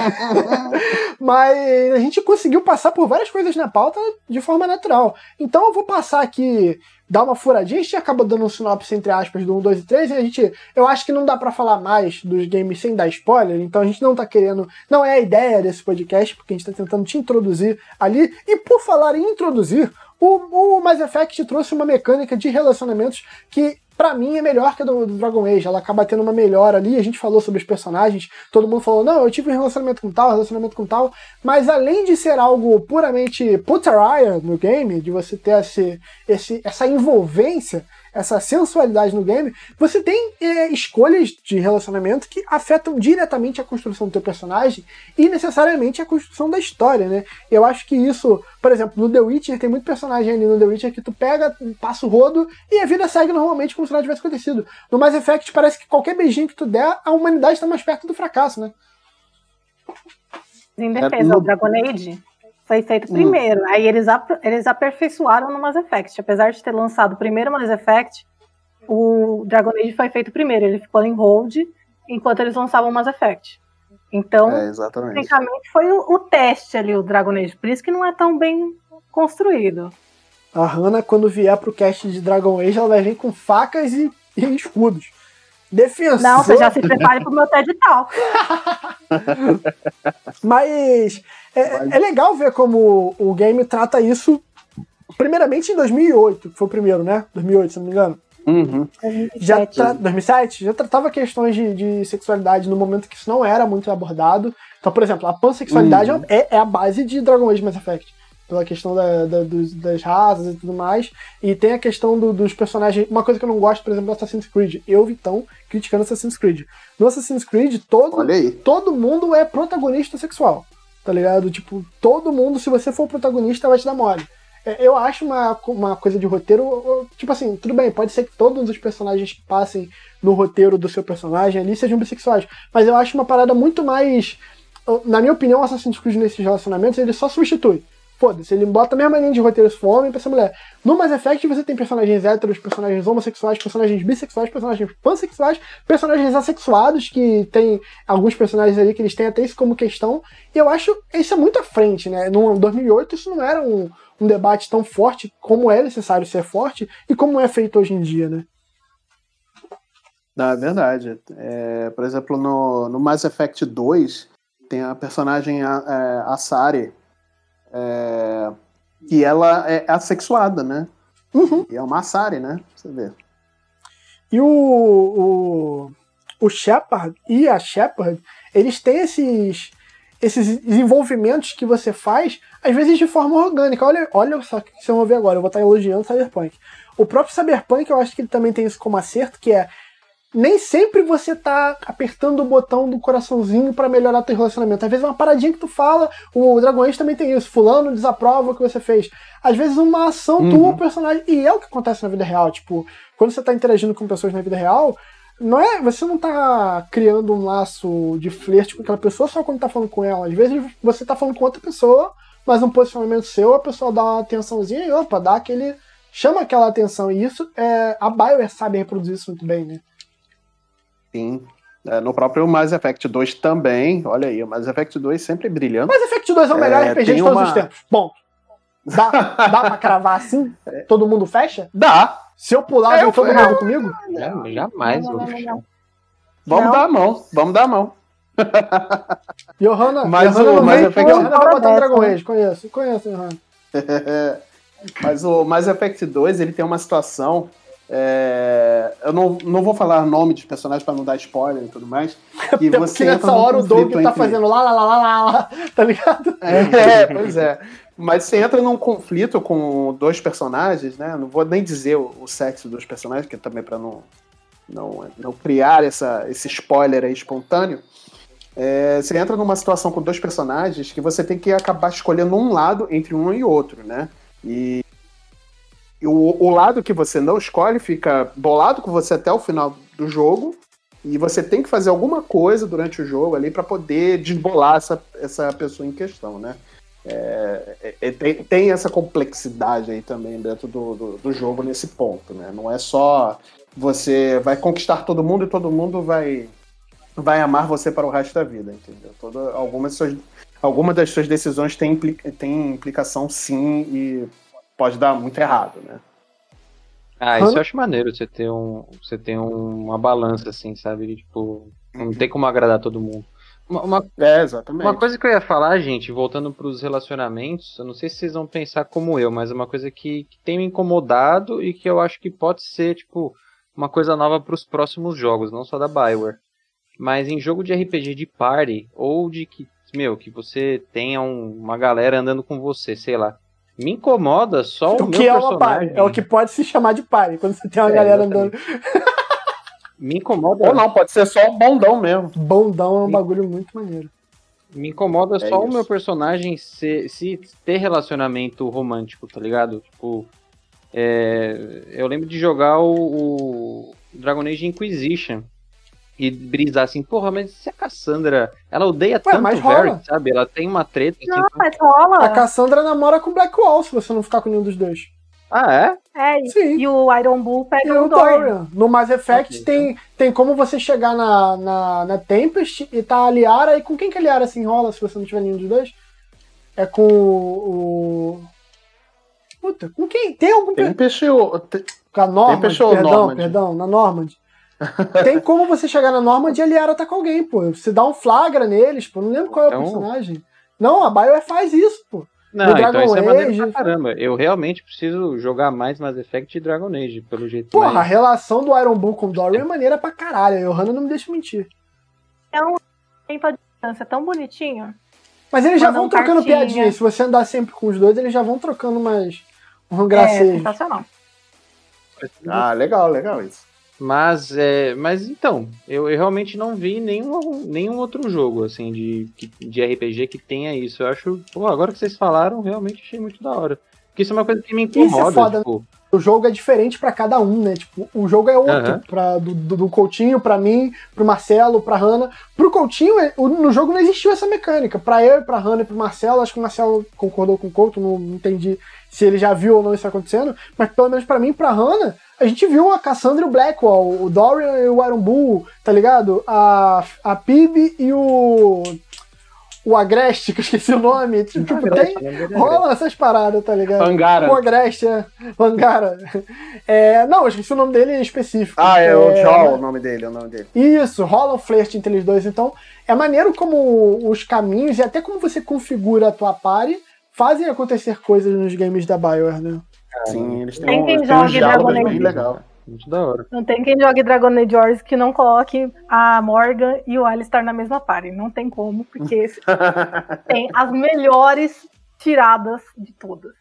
<laughs> mas a gente conseguiu passar por várias coisas na pauta de forma natural. Então eu vou passar aqui, dar uma furadinha, a gente acaba dando um sinopse entre aspas do 1, 2 e 3, e a gente, eu acho que não dá pra falar mais dos games sem dar spoiler, então a gente não tá querendo, não é a ideia desse podcast, porque a gente tá tentando te introduzir ali, e por falar em introduzir, o, o Mass Effect trouxe uma mecânica de relacionamentos que Pra mim é melhor que a do, do Dragon Age, ela acaba tendo uma melhora ali, a gente falou sobre os personagens, todo mundo falou, não, eu tive um relacionamento com tal, relacionamento com tal, mas além de ser algo puramente putteriah no game, de você ter esse, esse, essa envolvência, essa sensualidade no game, você tem é, escolhas de relacionamento que afetam diretamente a construção do teu personagem e necessariamente a construção da história, né? Eu acho que isso, por exemplo, no The Witcher tem muito personagem ali no The Witcher que tu pega, passa o rodo e a vida segue normalmente como se nada tivesse acontecido. No Mass Effect parece que qualquer beijinho que tu der, a humanidade está mais perto do fracasso, né? Em É, defesa, no- o Dragon Age foi feito Hum. primeiro. Aí eles, ap- eles aperfeiçoaram no Mass Effect. Apesar de ter lançado o primeiro Mass Effect, o Dragon Age foi feito primeiro. Ele ficou em hold enquanto eles lançavam o Mass Effect. Então, É, exatamente. tecnicamente, foi o, o teste ali, o Dragon Age. Por isso que não é tão bem construído. A Hannah, quando vier pro cast de Dragon Age, ela vai vir com facas e, e escudos. Defensor. Não, você já se prepare pro meu TED Talk. <laughs> Mas é, é legal ver como o game trata isso. Primeiramente em 2008, que foi o primeiro, né? 2008, se não me engano. Uhum. Já 2007. tra 2007 já tratava questões de, de sexualidade no momento que isso não era muito abordado. Então, por exemplo, a pansexualidade Uhum. é, é a base de Dragon Age Mass Effect. Pela questão da- da- dos- das raças e tudo mais. E tem a questão do- dos personagens. Uma coisa que eu não gosto, por exemplo, do Assassin's Creed. Eu, Vitão, criticando Assassin's Creed. No Assassin's Creed, todo, todo mundo é protagonista sexual. Tá ligado? Tipo, todo mundo, se você for protagonista, vai te dar mole. É, Eu acho uma, uma coisa de roteiro. Tipo assim, tudo bem, pode ser que todos os personagens que passem no roteiro do seu personagem ali sejam bissexuais. Mas eu acho uma parada muito mais. Na minha opinião, o Assassin's Creed nesses relacionamentos, ele só substitui. Foda-se, ele bota a mesma linha de roteiro se for homem pra ser mulher. No Mass Effect você tem personagens héteros, personagens homossexuais, personagens bissexuais, personagens pansexuais, personagens assexuados, que tem alguns personagens ali que eles têm até isso como questão. E eu acho isso é muito à frente, né? No 2008 isso não era um, um debate tão forte como é necessário ser forte e como é feito hoje em dia, né? Não, é verdade. É, por exemplo, no, no Mass Effect 2, tem a personagem a, é, Asari, é, que ela é assexuada, né? Uhum. E é uma Asari, né? Você vê. E o, o, o Shepard e a Shepard, eles têm esses, esses desenvolvimentos que você faz, às vezes de forma orgânica. Olha, olha só o que vocês vão ver agora, eu vou estar elogiando o Cyberpunk. O próprio Cyberpunk, eu acho que ele também tem isso como acerto, que é nem sempre você tá apertando o botão do coraçãozinho para melhorar teu relacionamento. Às vezes é uma paradinha que tu fala, o Dragon Age também tem isso, fulano desaprova o que você fez. Às vezes uma ação Uhum. tua, o personagem, e é o que acontece na vida real, tipo, quando você tá interagindo com pessoas na vida real, não é, você não tá criando um laço de flerte com aquela pessoa só quando tá falando com ela. Às vezes você tá falando com outra pessoa, mas um posicionamento seu, a pessoa dá uma atençãozinha e opa, dá aquele chama aquela atenção. E isso é a BioWare sabe reproduzir isso muito bem, né? Sim. É, no próprio Mass Effect 2 também, olha aí, o Mass Effect 2 sempre brilhando. Mass Effect 2 é o melhor É, RPG de todos uma- os tempos. Bom. Dá, dá pra cravar assim? <laughs> Todo mundo fecha? Dá! Se eu pular, vem todo mundo comigo? Já- Jamais, Não, não, não, não. Vamos Não. dar a mão, vamos dar a mão. <laughs> Johanna, Mas Johanna o não Mass Effect- Johanna vai botar Dragon né? Age. Conheço, conheço, Johanna. <laughs> Mas o Mass Effect 2, ele tem uma situação. É, eu não, não vou falar nome de personagens para não dar spoiler e tudo mais. <laughs> Até você nessa hora o Doug tá entre- fazendo lá, lá, lá, lá, lá, tá ligado? <laughs> É, pois é. Mas você entra num conflito com dois personagens, né? Não vou nem dizer o, o sexo dos personagens, que é também para não, não, não criar essa, esse spoiler aí espontâneo. É, você entra numa situação com dois personagens que você tem que acabar escolhendo um lado entre um e outro, né? E, e o, o lado que você não escolhe fica bolado com você até o final do jogo. E você tem que fazer alguma coisa durante o jogo ali para poder desbolar essa, essa pessoa em questão, né? É, é, é, tem, tem essa complexidade aí também dentro do, do, do jogo nesse ponto, né? Não é só você vai conquistar todo mundo e todo mundo vai vai amar você para o resto da vida, entendeu? Toda, algumas, suas, algumas das suas decisões têm, impli- têm implicação sim e pode dar muito errado, né? Ah, isso Hã? eu acho maneiro, você ter, um, você ter um- uma balança, assim, sabe? Tipo, não tem como agradar todo mundo. Uma, uma, É, exatamente. uma coisa que eu ia falar, gente, voltando pros relacionamentos, eu não sei se vocês vão pensar como eu, mas é uma coisa que, que tem me incomodado e que eu acho que pode ser, tipo, uma coisa nova pros próximos jogos, não só da Bioware. Mas em jogo de RPG de party, ou de que, meu, que você tenha um- uma galera andando com você, sei lá. Me incomoda só o, O meu que é uma personagem. party? É o que pode se chamar de party, quando você tem uma É, galera exatamente. andando. Me incomoda, Ou não, pode ser só um bondão mesmo. Bondão é um bagulho muito maneiro. me incomoda É só o isso. meu personagem se, se ter relacionamento romântico, tá ligado? Tipo, é, eu lembro de jogar o, o Dragon Age Inquisition e brisar assim, porra, mas se a Cassandra, ela odeia tanto mas o Varric, sabe? Ela tem uma treta assim. Não, mas rola. A Cassandra namora com o Blackwall, se você não ficar com nenhum dos dois. Ah, é? É, e- Sim. e o Iron Bull E pega o o Dorian. Dorian. No Mass Effect Ok, tem, tem como você chegar na, na, na Tempest e tá a Liara. E com quem que a Liara se enrola se você não tiver nenhum dos dois? É com o. o- Puta, com quem? Tem algum. Tem peixe. tem- Com a Normand, Tempest ou perdão, Normand? perdão, na Normand. Tem como você chegar na Normand e a Liara tá com alguém, pô. Você dá um flagra neles, pô. Não lembro qual é o Então- personagem. Não, a BioWare faz isso, pô. Não, No então Dragon isso é maneiro Age- pra caramba. Eu realmente preciso jogar mais Mass Effect e Dragon Age, pelo jeito. Porra, a mas- relação do Iron Bull com o Dorian é maneira pra caralho. A Johanna não me deixa mentir. É um tempo de distância tão bonitinho. Mas eles já Mandam vão trocando cartinha. piadinhas. Se você andar sempre com os dois, eles já vão trocando mais um É gracejo. sensacional. Ah, legal, legal isso. Mas, é, mas então, eu, eu realmente não vi nenhum, nenhum outro jogo, assim, de, de RPG que tenha isso. Eu acho, pô, agora que vocês falaram, realmente achei muito da hora. Porque isso é uma coisa que me Isso é incomoda, foda, tipo, O jogo é diferente pra cada um, né? Tipo, o jogo é outro. Aham. Pra, do, do, Coutinho, pra mim, pro Marcelo, pra Hanna. Pro Coutinho, é- no jogo não existiu essa mecânica. Pra eu, pra Hanna e pro Marcelo, acho que o Marcelo concordou com o Couto, não entendi se ele já viu ou não isso acontecendo. Mas pelo menos pra mim, pra Hanna, a gente viu a Cassandra e o Blackwall, o Dorian e o Iron Bull, tá ligado? A, a Pib e o. O Agreste, que eu esqueci o nome. Tipo, tem, rola essas paradas, tá ligado? Angara. O Agreste, é. O Angara. É, não, eu esqueci o nome dele específico. Ah, é, o Joel, o nome dele, é o nome dele. Isso, rola um flerte entre eles dois. Então, é maneiro como os caminhos e até como você configura a tua party fazem acontecer coisas nos games da BioWare, né? Sim, eles têm, Tem um, eles têm diálogos Age. bem legal. Muito da hora. Não tem quem jogue Dragon Age Wars que não coloque a Morgan e o Alistar na mesma party. Não tem como, porque esse <laughs> tem as melhores tiradas de todas.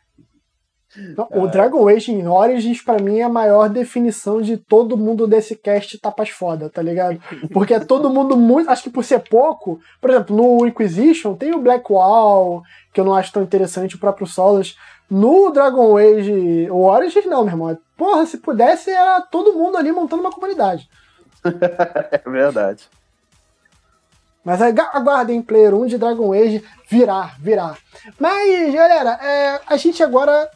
Não, O Dragon Age em Origins, pra mim, é a maior definição de todo mundo desse cast tapas foda, tá ligado? Porque é todo mundo muito. Acho que por ser pouco, por exemplo, no Inquisition tem o Blackwall, que eu não acho tão interessante, o próprio Solas. No Dragon Age o Origins, não, meu irmão. Porra, se pudesse, era todo mundo ali montando uma comunidade. <laughs> É verdade. Mas aguardem, Player 1 de Dragon Age virar, virar. Mas, galera, é, a gente agora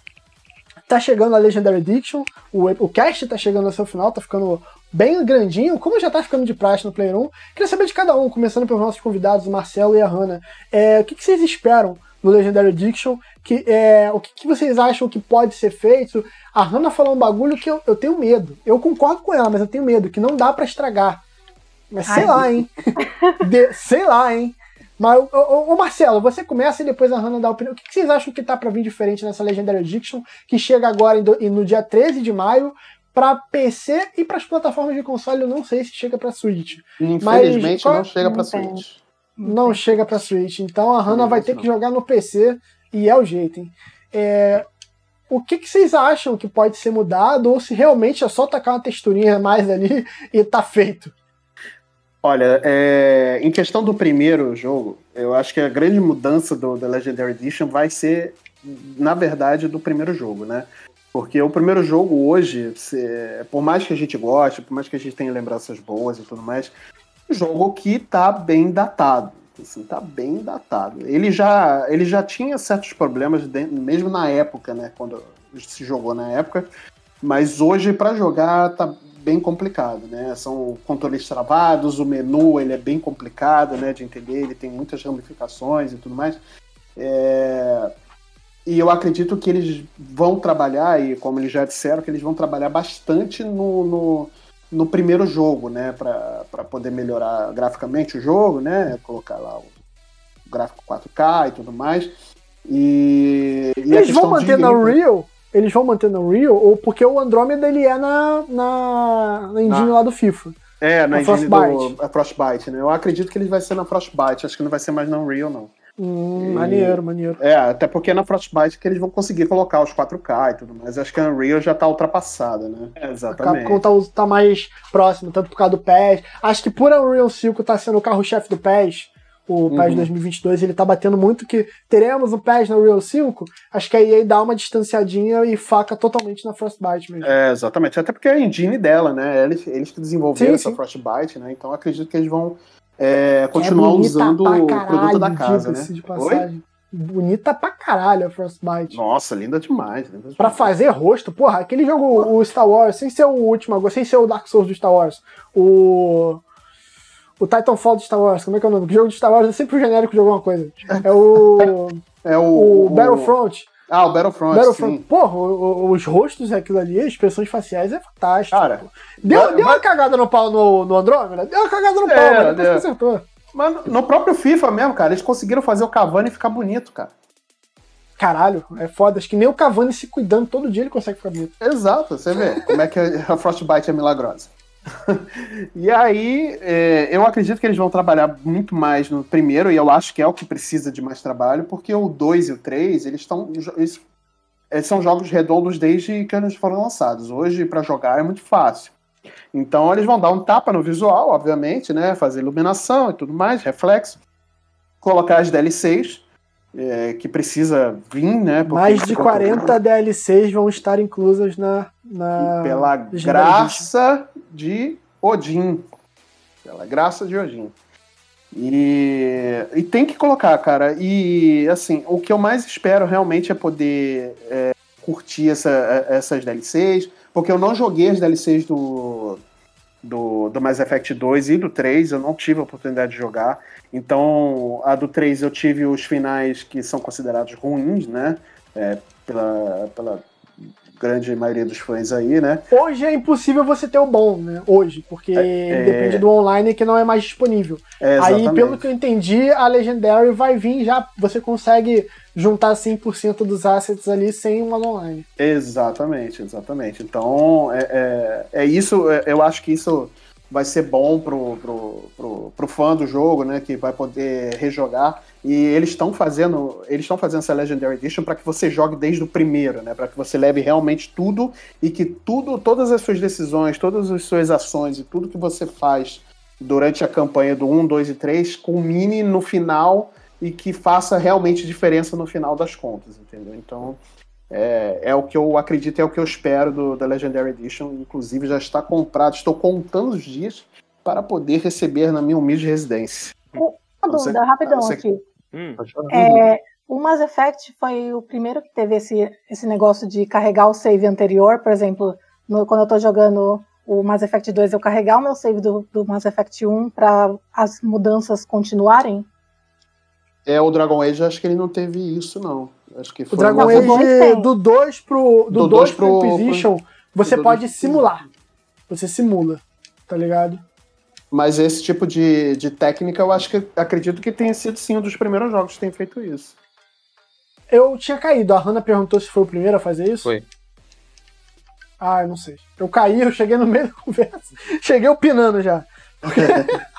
tá chegando a Legendary Edition, o, o cast tá chegando ao seu final, tá ficando bem grandinho, como já tá ficando de praxe no Player 1. Queria saber de cada um, começando pelos nossos convidados, o Marcelo e a Hannah. É, o que, que vocês esperam no Legendary Edition? Que, é, o que, que vocês acham que pode ser feito? A Hannah falou um bagulho que eu, eu tenho medo. Eu concordo com ela, mas eu tenho medo, que não dá pra estragar. Mas sei Ai. lá, hein? <laughs> De- sei lá, hein? Mas, ô, ô, ô, Marcelo, você começa e depois a Hannah dá a opinião. O que que vocês acham que tá pra vir diferente nessa Legendary Edition, que chega agora em no dia 13 de maio pra PC e pras plataformas de console? Eu não sei se chega pra Switch. Infelizmente qual- não chega pra não tem. Switch. Não chega pra Switch. Então a Hannah vai ter que jogar no PC e é o jeito, hein? É, O que, que vocês acham que pode ser mudado ou se realmente é só tacar uma texturinha mais ali <laughs> e tá feito? Olha, é, em questão do primeiro jogo, eu acho que a grande mudança do The Legendary Edition vai ser, na verdade, do primeiro jogo, né? Porque o primeiro jogo hoje, por mais que a gente goste, por mais que a gente tenha lembranças boas e tudo mais, é um jogo que tá bem datado. Assim, tá bem datado. Ele já, ele já tinha certos problemas, mesmo na época, né? Quando se jogou na época. Mas hoje, para jogar, tá bem complicado, né? São controles travados, o menu ele é bem complicado, né, de entender, ele tem muitas ramificações e tudo mais. É, E eu acredito que eles vão trabalhar, e como eles já disseram, que eles vão trabalhar bastante no, no, no primeiro jogo, né, para poder melhorar graficamente o jogo, né, colocar lá o gráfico 4K e tudo mais. E, e Eles vão manter na Unreal? Eles vão manter na Unreal? Ou porque o Andromeda ele é na, na, na engine Na- lá do FIFA? É, na Na engine Frostbite. do a Frostbite, né? Eu acredito que ele vai ser na Frostbite, acho que não vai ser mais na Unreal, não. Hum, E- maneiro, maneiro. É, até porque é na Frostbite que eles vão conseguir colocar os 4K e tudo mais. Acho que a Unreal já tá ultrapassada, né? É, A exatamente. Capcom tá, tá mais próximo, tanto por causa do PES. Acho que por Unreal 5 tá sendo o carro-chefe do PES, o PES Uhum. 2022, ele tá batendo muito que teremos um PES na Unreal 5. Acho que a EA dá uma distanciadinha e faca totalmente na Frostbite mesmo. É, exatamente. Até porque é a engine dela, né? Eles, eles que desenvolveram Sim, essa sim. Frostbite, né? Então acredito que eles vão é, continuar É usando o produto da casa, né? de passagem. Bonita pra caralho a Frostbite. Nossa, linda demais. Linda demais. Pra fazer rosto, porra, aquele jogo, o Star Wars, sem ser o último agora, sem ser o Dark Souls do Star Wars, o. O Titanfall do Star Wars, como é que é o nome? O jogo de Star Wars é sempre o genérico de alguma coisa. É o. <laughs> É o, o Battlefront. Ah, o Battlefront, Battlefront. sim. Porra, os rostos aquilo ali, as expressões faciais é fantástico. Cara, deu, vai- deu uma cagada no pau no, no Andrômeda? Deu uma cagada no pau, É, mas depois deu. consertou. Mas no próprio FIFA mesmo, cara, eles conseguiram fazer o Cavani ficar bonito, cara. Caralho, é foda. Acho que nem o Cavani se cuidando todo dia ele consegue ficar bonito. Exato, você vê como é que a Frostbite é milagrosa. <laughs> e aí, é, eu acredito que eles vão trabalhar muito mais no primeiro, e eu acho que é o que precisa de mais trabalho, porque o 2 e o 3, eles estão. Eles, eles são jogos redondos desde que eles foram lançados. Hoje, para jogar, é muito fácil. Então, eles vão dar um tapa no visual, obviamente, né? Fazer iluminação e tudo mais, reflexo. Colocar as DLCs, é, que precisa vir, né? Mais de conteúdo- 40 DLCs vão estar inclusas na. na pela graça de Odin. Pela graça de Odin. E, e tem que colocar, cara. E assim, o que eu mais espero realmente é poder é, curtir essa, essas DLCs, porque eu não joguei as DLCs do, do, do Mass Effect 2 e do 3, eu não tive a oportunidade de jogar. Então, a do 3 eu tive os finais que são considerados ruins, né? É, pela, pela grande maioria dos fãs aí, né? Hoje é impossível você ter o bom, né? Hoje, porque É, depende do online que não é mais disponível. É, Aí, pelo que eu entendi, a Legendary vai vir já. Você consegue juntar 100% dos assets ali sem uma online. Exatamente, exatamente. Então, é, é, é isso, é, eu acho que isso vai ser bom pro, pro, pro, pro fã do jogo, né? Que vai poder rejogar. E eles estão fazendo, eles estão fazendo essa Legendary Edition para que você jogue desde o primeiro, né? Para que você leve realmente tudo e que tudo, todas as suas decisões, todas as suas ações e tudo que você faz durante a campanha do 1, 2 e 3 culmine no final e que faça realmente diferença no final das contas, entendeu? Então, é, é, o que eu acredito, é o que eu espero do, da Legendary Edition. Inclusive, já está comprado. Estou contando os dias para poder receber na minha humilde residência. Uma dúvida, rapidão você... aqui. Hum. É, o Mass Effect foi o primeiro que teve esse, esse negócio de carregar o save anterior. Por exemplo, no, quando eu estou jogando o Mass Effect 2, eu carregar o meu save do, do Mass Effect 1 para as mudanças continuarem? É, o Dragon Age, acho que ele não teve isso, não. Acho que foi o Dragon Age do 2 pro, do, do 2 pro Inquisition, você pode simular. Você simula, tá ligado? Mas esse tipo de, de técnica, eu acho que acredito que tenha sido sim um dos primeiros jogos que tem feito isso. Eu tinha caído. A Hannah perguntou se foi o primeiro a fazer isso. Foi. Ah, eu não sei. Eu caí, eu cheguei no meio da <laughs> conversa. Cheguei opinando já. <laughs>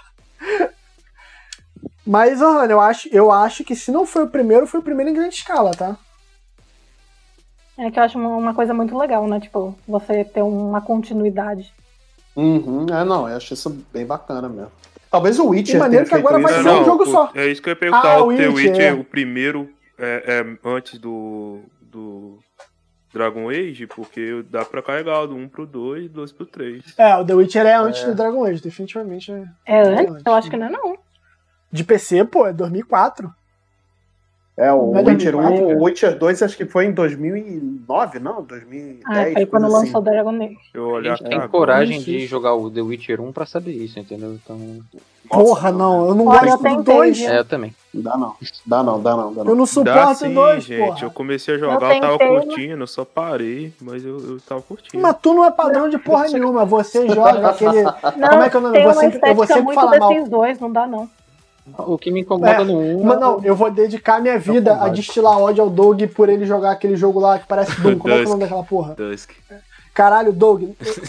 Mas, Ohana, eu acho, eu acho que se não foi o primeiro, foi o primeiro em grande escala, tá? É que eu acho uma coisa muito legal, né? Tipo, você ter uma continuidade. Uhum, é, não, eu acho isso bem bacana mesmo. Talvez o Witcher. E maneiro que agora vai ser um jogo só. É isso que eu ia perguntar. Ah, o The Witcher, é. o primeiro, é, é, antes do, do Dragon Age, porque dá pra carregar do 1 pro 2 2 pro 3. É, o The Witcher é antes é. do Dragon Age, definitivamente é. É antes? antes? Eu acho que não é não. De PC, pô, é 2004. É, o Witcher 1, o Witcher 2 acho que foi em 2009, não? 2010. Ah, foi quando assim. lançou o Dragon Age. Eu olhar, a gente tem coragem de jogar o The Witcher 1 pra saber isso, entendeu? Então... Porra, não, eu não Olha, gosto do 2. É, eu também. Dá não, dá não, dá não, dá não. Eu não suporto o 2, gente. Porra. Eu comecei a jogar, eu, eu tava curtindo, eu só parei, mas eu, eu tava curtindo. Mas tu não é padrão de porra <laughs> nenhuma, você joga <laughs> aquele... Não, Como é que eu não... Eu vou sempre, eu vou sempre falar mal. dois, não dá não. O que me incomoda é, no 1. Mas não, eu vou dedicar minha vida a destilar ódio ao Doug por ele jogar aquele jogo lá que parece <laughs> Doom. Como é que é o nome daquela porra? Dusk. Caralho, Doug,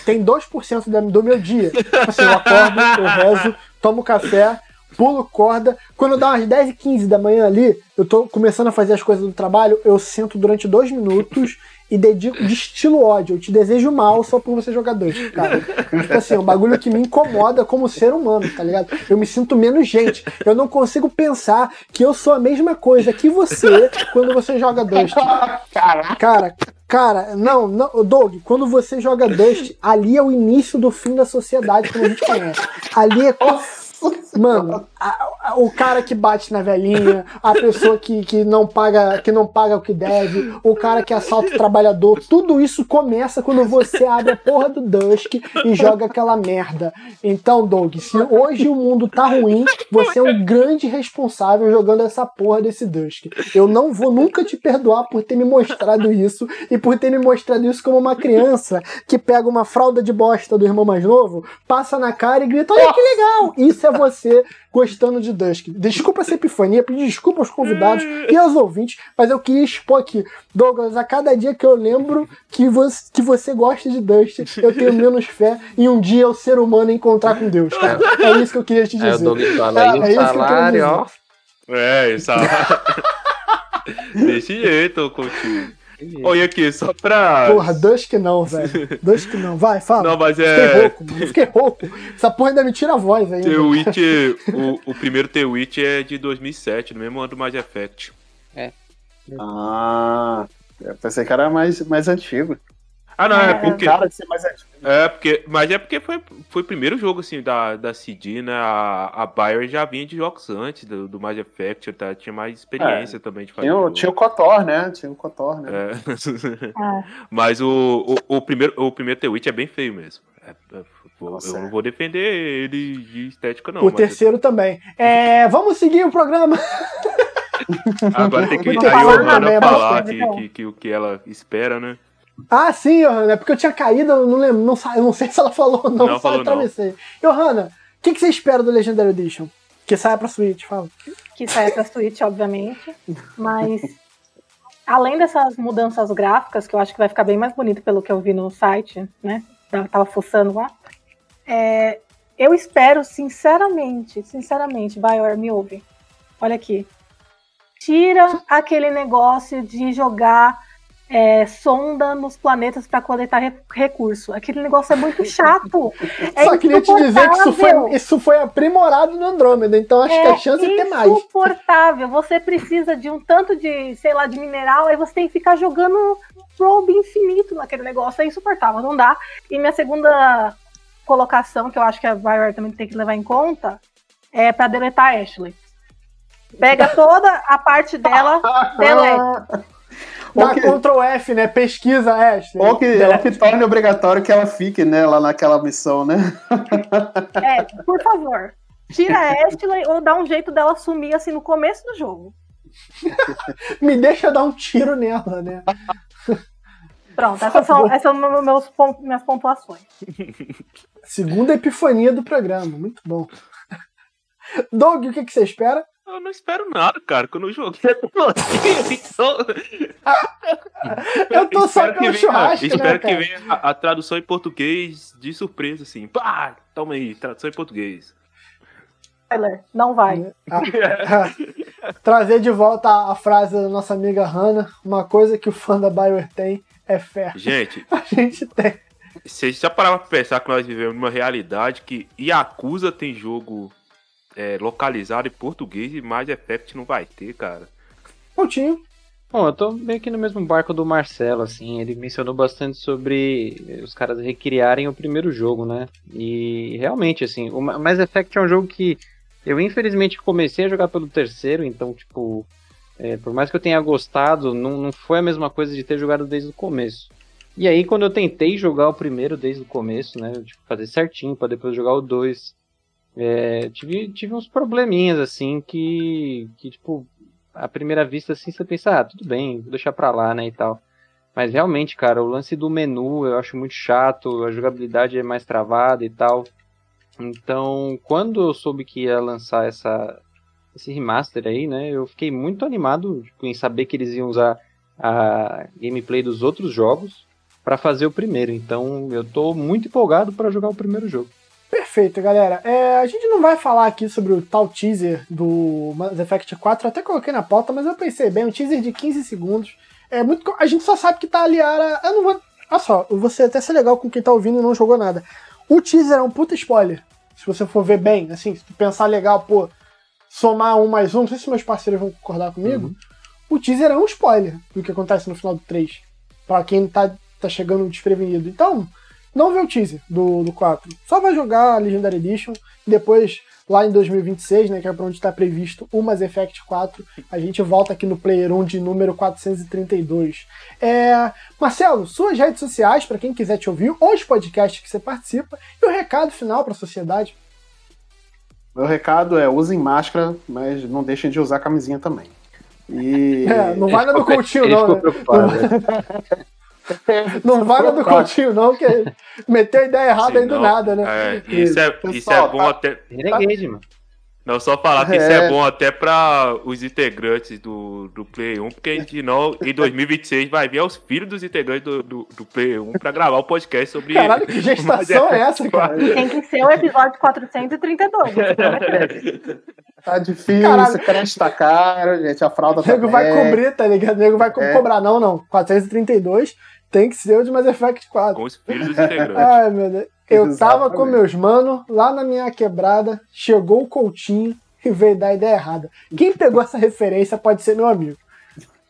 tem 2% do meu dia. Tipo assim, eu acordo, eu rezo, tomo café, pulo corda. Quando dá umas 10 e 15 da manhã ali, eu tô começando a fazer as coisas do trabalho, eu sento durante dois minutos e dedico, destilo ódio. Eu te desejo mal só por você jogar Dust, cara. Tipo assim, é um bagulho que me incomoda como ser humano, tá ligado? Eu me sinto menos gente. Eu não consigo pensar que eu sou a mesma coisa que você quando você joga Dust. Cara, cara, não, não, Doug, quando você joga Dust, ali é o início do fim da sociedade como a gente conhece. Ali é. <laughs> Mano, a, a, o cara que bate na velhinha, a pessoa que, que, não paga, que não paga o que deve, o cara que assalta o trabalhador, tudo isso começa quando você abre a porra do Dusk e joga aquela merda. Então, Doug, se hoje o mundo tá ruim, você é um grande responsável jogando essa porra desse Dusk. Eu não vou nunca te perdoar por ter me mostrado isso e por ter me mostrado isso como uma criança que pega uma fralda de bosta do irmão mais novo, passa na cara e grita: Olha que legal! Isso é você gostando de Dusk. Desculpa essa epifania, pedir desculpa aos convidados e aos ouvintes, mas eu queria expor aqui. Douglas, a cada dia que eu lembro que você, que você gosta de Dust, eu tenho menos fé em um dia o ser humano encontrar com Deus, cara. É isso que eu queria te dizer. É, o Douglas fala aí, é, é salário, ó. É, salário. <laughs> Desse jeito, contigo. Olha aqui, só pra. Porra, Dusk não, <laughs> velho. Dusk não. Vai, fala. Não, mas é. Fiquei rouco, mano. Fiquei rouco. Essa porra ainda me tira a voz aí. The Witch, o, o primeiro The Witch é de 2007, no mesmo ano do Mass Effect. É. Ah, eu pensei que era mais, mais antigo. Ah, não, é, é porque. É, porque. Mas é porque foi, foi o primeiro jogo, assim, da, da CD, né? A, a Bayer já vinha de jogos antes do, do Mass Effect, tá? tinha mais experiência é, também de fazer. Tinha, o, tinha o Kotor, né? Tinha o Kotor, né? É. é. <laughs> Mas o, o, o, primeiro, o primeiro The Witch é bem feio mesmo. É, é eu não vou defender ele de estética, não. O terceiro é... também. É, vamos seguir o programa. Agora tem que a Johanna falar que, que, que, o que ela espera, né? Ah, sim, Johanna, é porque eu tinha caído, eu não lembro, não, eu não sei se ela falou ou não, não só atravessei. Johanna, o que, que, você espera do Legendary Edition? Que saia pra Switch, fala. Que saia pra Switch, obviamente, mas além dessas mudanças gráficas, que eu acho que vai ficar bem mais bonito pelo que eu vi no site, né? tava fuçando lá. É, eu espero, sinceramente, sinceramente, Bioware, me ouve. Olha aqui. Tira aquele negócio de jogar é, sonda nos planetas para coletar re recurso. Aquele negócio é muito <laughs> chato. É Só queria te dizer que isso foi, isso foi aprimorado no Andrômeda, então acho é que a chance é ter mais. É insuportável. Você precisa de um tanto de, sei lá, de mineral, aí você tem que ficar jogando probe infinito naquele negócio. É insuportável, não dá. E minha segunda colocação, que eu acho que a Bioware também tem que levar em conta, é para deletar a Ashley. Pega toda a parte dela, <laughs> deleta. Dá que... Ctrl F, né? Pesquisa Ashley. Ou que, ou que torne obrigatório que ela fique, né, lá naquela missão, né? <laughs> É, por favor. Tira a Ashley ou dá um jeito dela sumir assim no começo do jogo. <laughs> Me deixa dar um tiro nela, né? Pronto, essas são, essas são meus, minhas pontuações. Segunda epifania do programa, muito bom. Doug, o que, que você espera? Eu não espero nada, cara. Quando eu joguei eu tô <laughs> só pelo churrasco, né, Espero que venha a, a, tradução em português de surpresa, assim. Pá! Toma aí, tradução em português. Tyler, não vai. <laughs> Trazer de volta a, a frase da nossa amiga Hannah. Uma coisa que o fã da Bioware tem é fé. Gente, <laughs> a gente tem. Você já parava pra pensar que nós vivemos numa realidade que Yakuza tem jogo é, localizado em português e Mass Effect não vai ter, cara. Pontinho. Bom, eu tô meio que no mesmo barco do Marcelo, assim, ele mencionou bastante sobre os caras recriarem o primeiro jogo, né? E realmente, assim, o Mass Effect é um jogo que eu infelizmente comecei a jogar pelo terceiro, então, tipo, é, por mais que eu tenha gostado, não, não foi a mesma coisa de ter jogado desde o começo. E aí, quando eu tentei jogar o primeiro desde o começo, né? Tipo, fazer certinho para depois jogar o dois é, tive, tive uns probleminhas, assim, que, que, tipo, à primeira vista, assim, você pensa, ah, tudo bem, vou deixar pra lá, né, e tal. Mas realmente, cara, o lance do menu eu acho muito chato, a jogabilidade é mais travada e tal. Então, quando eu soube que ia lançar essa, esse remaster aí, né, eu fiquei muito animado tipo, em saber que eles iam usar a gameplay dos outros jogos para fazer o primeiro. Então, eu tô muito empolgado para jogar o primeiro jogo. Perfeito, galera. É, a gente não vai falar aqui sobre o tal teaser do Mass Effect 4, eu até coloquei na pauta, mas eu pensei bem, um teaser de 15 segundos. É muito. A gente só sabe que tá ali a. Eu não vou. Olha só, eu vou ser até ser legal com quem tá ouvindo e não jogou nada. O teaser é um puta spoiler. Se você for ver bem, assim, se tu pensar legal, pô, somar um mais um, não sei se meus parceiros vão concordar comigo. Uhum. O teaser é um spoiler do que acontece no final do 3. Pra quem tá, tá chegando desprevenido. Então, não vê o teaser do, do 4. Só vai jogar a Legendary Edition e depois, lá em 2026, né, que é pra onde está previsto o Mass Effect 4, a gente volta aqui no Player 1 de número 432. É... Marcelo, suas redes sociais, para quem quiser te ouvir, ou os podcasts que você participa, e o recado final para a sociedade. Meu recado é usem máscara, mas não deixem de usar camisinha também. E... <laughs> É, não vai no Coutinho, não. Né? <laughs> <laughs> Não vai no do Coutinho, não, que meteu a ideia errada Sim, aí do não. nada, né? É, isso, é, isso é bom tá... até. Renegade, mano. Não, só falar que é. isso é bom até para os integrantes do, do Play 1, porque senão em 2026 vai vir os filhos dos integrantes do, do, do Play 1 para gravar o um podcast sobre. Caralho, que gestação <laughs> é essa, cara? Tem que ser o episódio 432. tá difícil, Caralho. creche tá caro, gente, a fralda tá. O nego vai cobrir, tá ligado? O nego vai é. cobrar, não, não. 432 tem que ser o de Mass Effect 4. Com os filhos dos integrantes. <laughs> Ai, meu Deus. Eu Exatamente. tava com meus manos lá na minha quebrada, chegou o Coutinho e veio dar a ideia errada. Quem pegou essa referência pode ser meu amigo.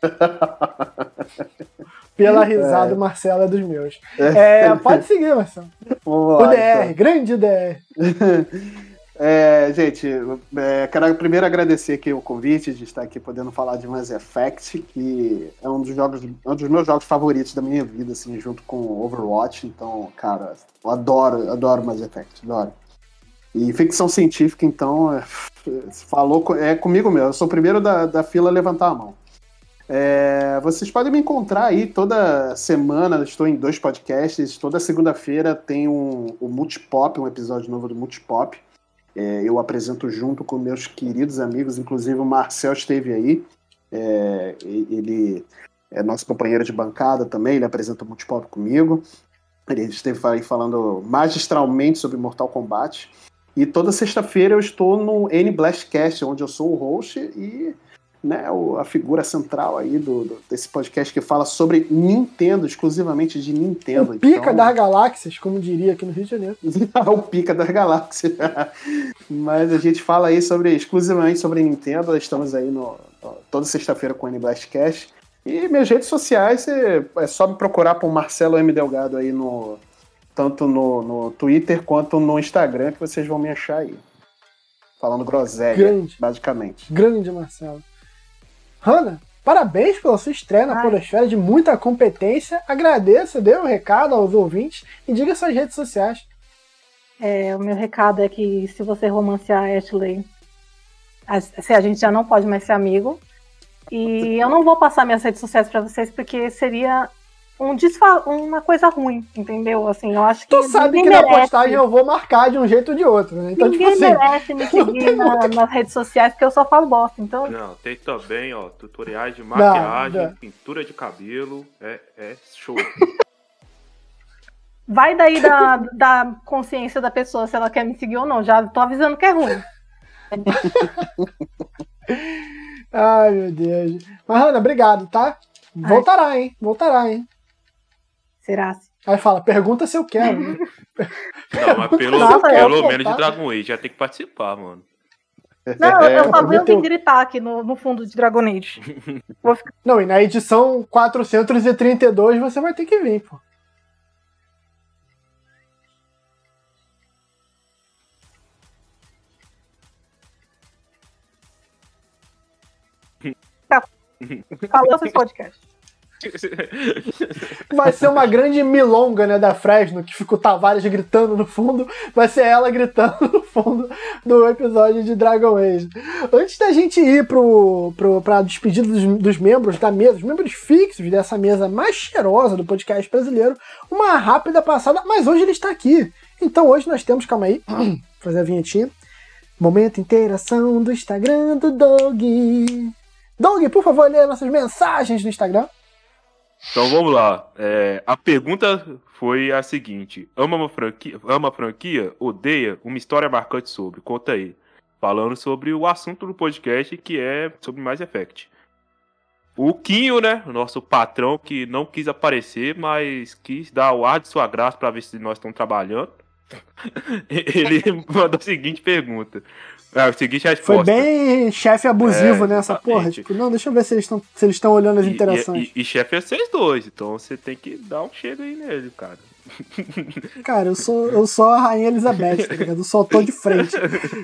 <laughs> Pela risada, é. Marcelo é dos meus. É, pode seguir, Marcelo. Vamos lá, o DR, então. grande DR. <laughs> É, gente, é, quero primeiro agradecer aqui o convite de estar aqui podendo falar de Mass Effect, que é um dos jogos, um dos meus jogos favoritos da minha vida, assim, junto com Overwatch. Então, cara, eu adoro, adoro Mass Effect, adoro. E ficção científica, então, é, falou é comigo mesmo. Eu sou o primeiro da, da fila a levantar a mão. É, vocês podem me encontrar aí toda semana. Estou em dois podcasts. Toda segunda-feira tem um, o Multipop, um episódio novo do Multipop é, eu apresento junto com meus queridos amigos, inclusive o Marcel esteve aí. É, ele é nosso companheiro de bancada também, ele apresenta o Multipop comigo. Ele esteve aí falando magistralmente sobre Mortal Kombat. E toda sexta-feira eu estou no N Blastcast, onde eu sou o host e né, o- a figura central aí do, do- desse podcast que fala sobre Nintendo, exclusivamente de Nintendo. O pica Então- das galáxias, como diria aqui no Rio de Janeiro. <laughs> o pica das galáxias. <laughs> Mas a gente fala aí sobre exclusivamente sobre Nintendo. Estamos aí no, no- toda sexta-feira com o N-Blastcast. E minhas redes sociais é, é só me procurar por Marcelo M. Delgado aí no. Tanto no, no Twitter quanto no Instagram, que vocês vão me achar aí. Falando groselha, Grande. basicamente. Grande Marcelo. Hanna, parabéns pela sua estreia na. Podosfera de muita competência. Agradeça, dê um recado aos ouvintes e diga suas redes sociais. É, o meu recado é que se você romancear a Ashley, a, se a gente já não pode mais ser amigo. E eu não vou passar minhas redes sociais pra vocês porque seria um desfa uma coisa ruim, entendeu? Assim, eu acho que Tu sabe que na merece- postagem eu vou marcar de um jeito ou de outro, né? Então, tipo ninguém assim. merece me <laughs> seguir na- nas redes sociais porque eu só falo bosta. Então, Não, tem também, ó, tutoriais de maquiagem, não. pintura de cabelo. É, é show. <laughs> vai daí da, da consciência da pessoa se ela quer me seguir ou não. Já tô avisando que é ruim. <laughs> Ai, meu Deus. Mas, Hanna, obrigado, tá? Voltará, hein? Voltará, hein? Será? Aí fala, pergunta se eu quero. né? <laughs> Não, mas pelo, Nossa, pelo menos de voltar. Dragon Age já tem que participar, mano. Não, eu só vi meteu- alguém gritar aqui no, no fundo de Dragon Age. <laughs> Vou ficar Não, e na edição 432 você vai ter que vir, pô. falando esse <laughs> podcast. <laughs> Vai ser uma grande milonga, né, da Fresno, que fica o Tavares gritando no fundo, vai ser ela gritando no fundo do episódio de Dragon Age. Antes da gente ir pro, pro, pra despedida dos, dos membros da mesa, os membros fixos dessa mesa mais cheirosa do podcast brasileiro, uma rápida passada, mas hoje ele está aqui. Então hoje nós temos, calma aí, <clears throat> fazer a vinhetinha. Momento interação do Instagram do Doug. Doug, por favor, lê nossas mensagens no Instagram. Então vamos lá. É, a pergunta foi a seguinte: ama uma franquia, ama a franquia? Odeia? Uma história marcante sobre. Conta aí. Falando sobre o assunto do podcast que é sobre Mass Effect. O Quinho, né? Nosso patrão que não quis aparecer, mas quis dar o ar de sua graça para ver se nós estamos trabalhando. <laughs> Ele mandou a seguinte pergunta. É, a seguinte resposta. Foi bem chefe abusivo É, nessa exatamente. porra. Tipo, não, deixa eu ver se eles estão se eles estão olhando as E- interações. E, e, e chefe é vocês dois, então você tem que dar um chego aí nele, cara. <laughs> Cara, eu sou, eu sou a Rainha Elizabeth, tá ligado? Eu só tô de frente.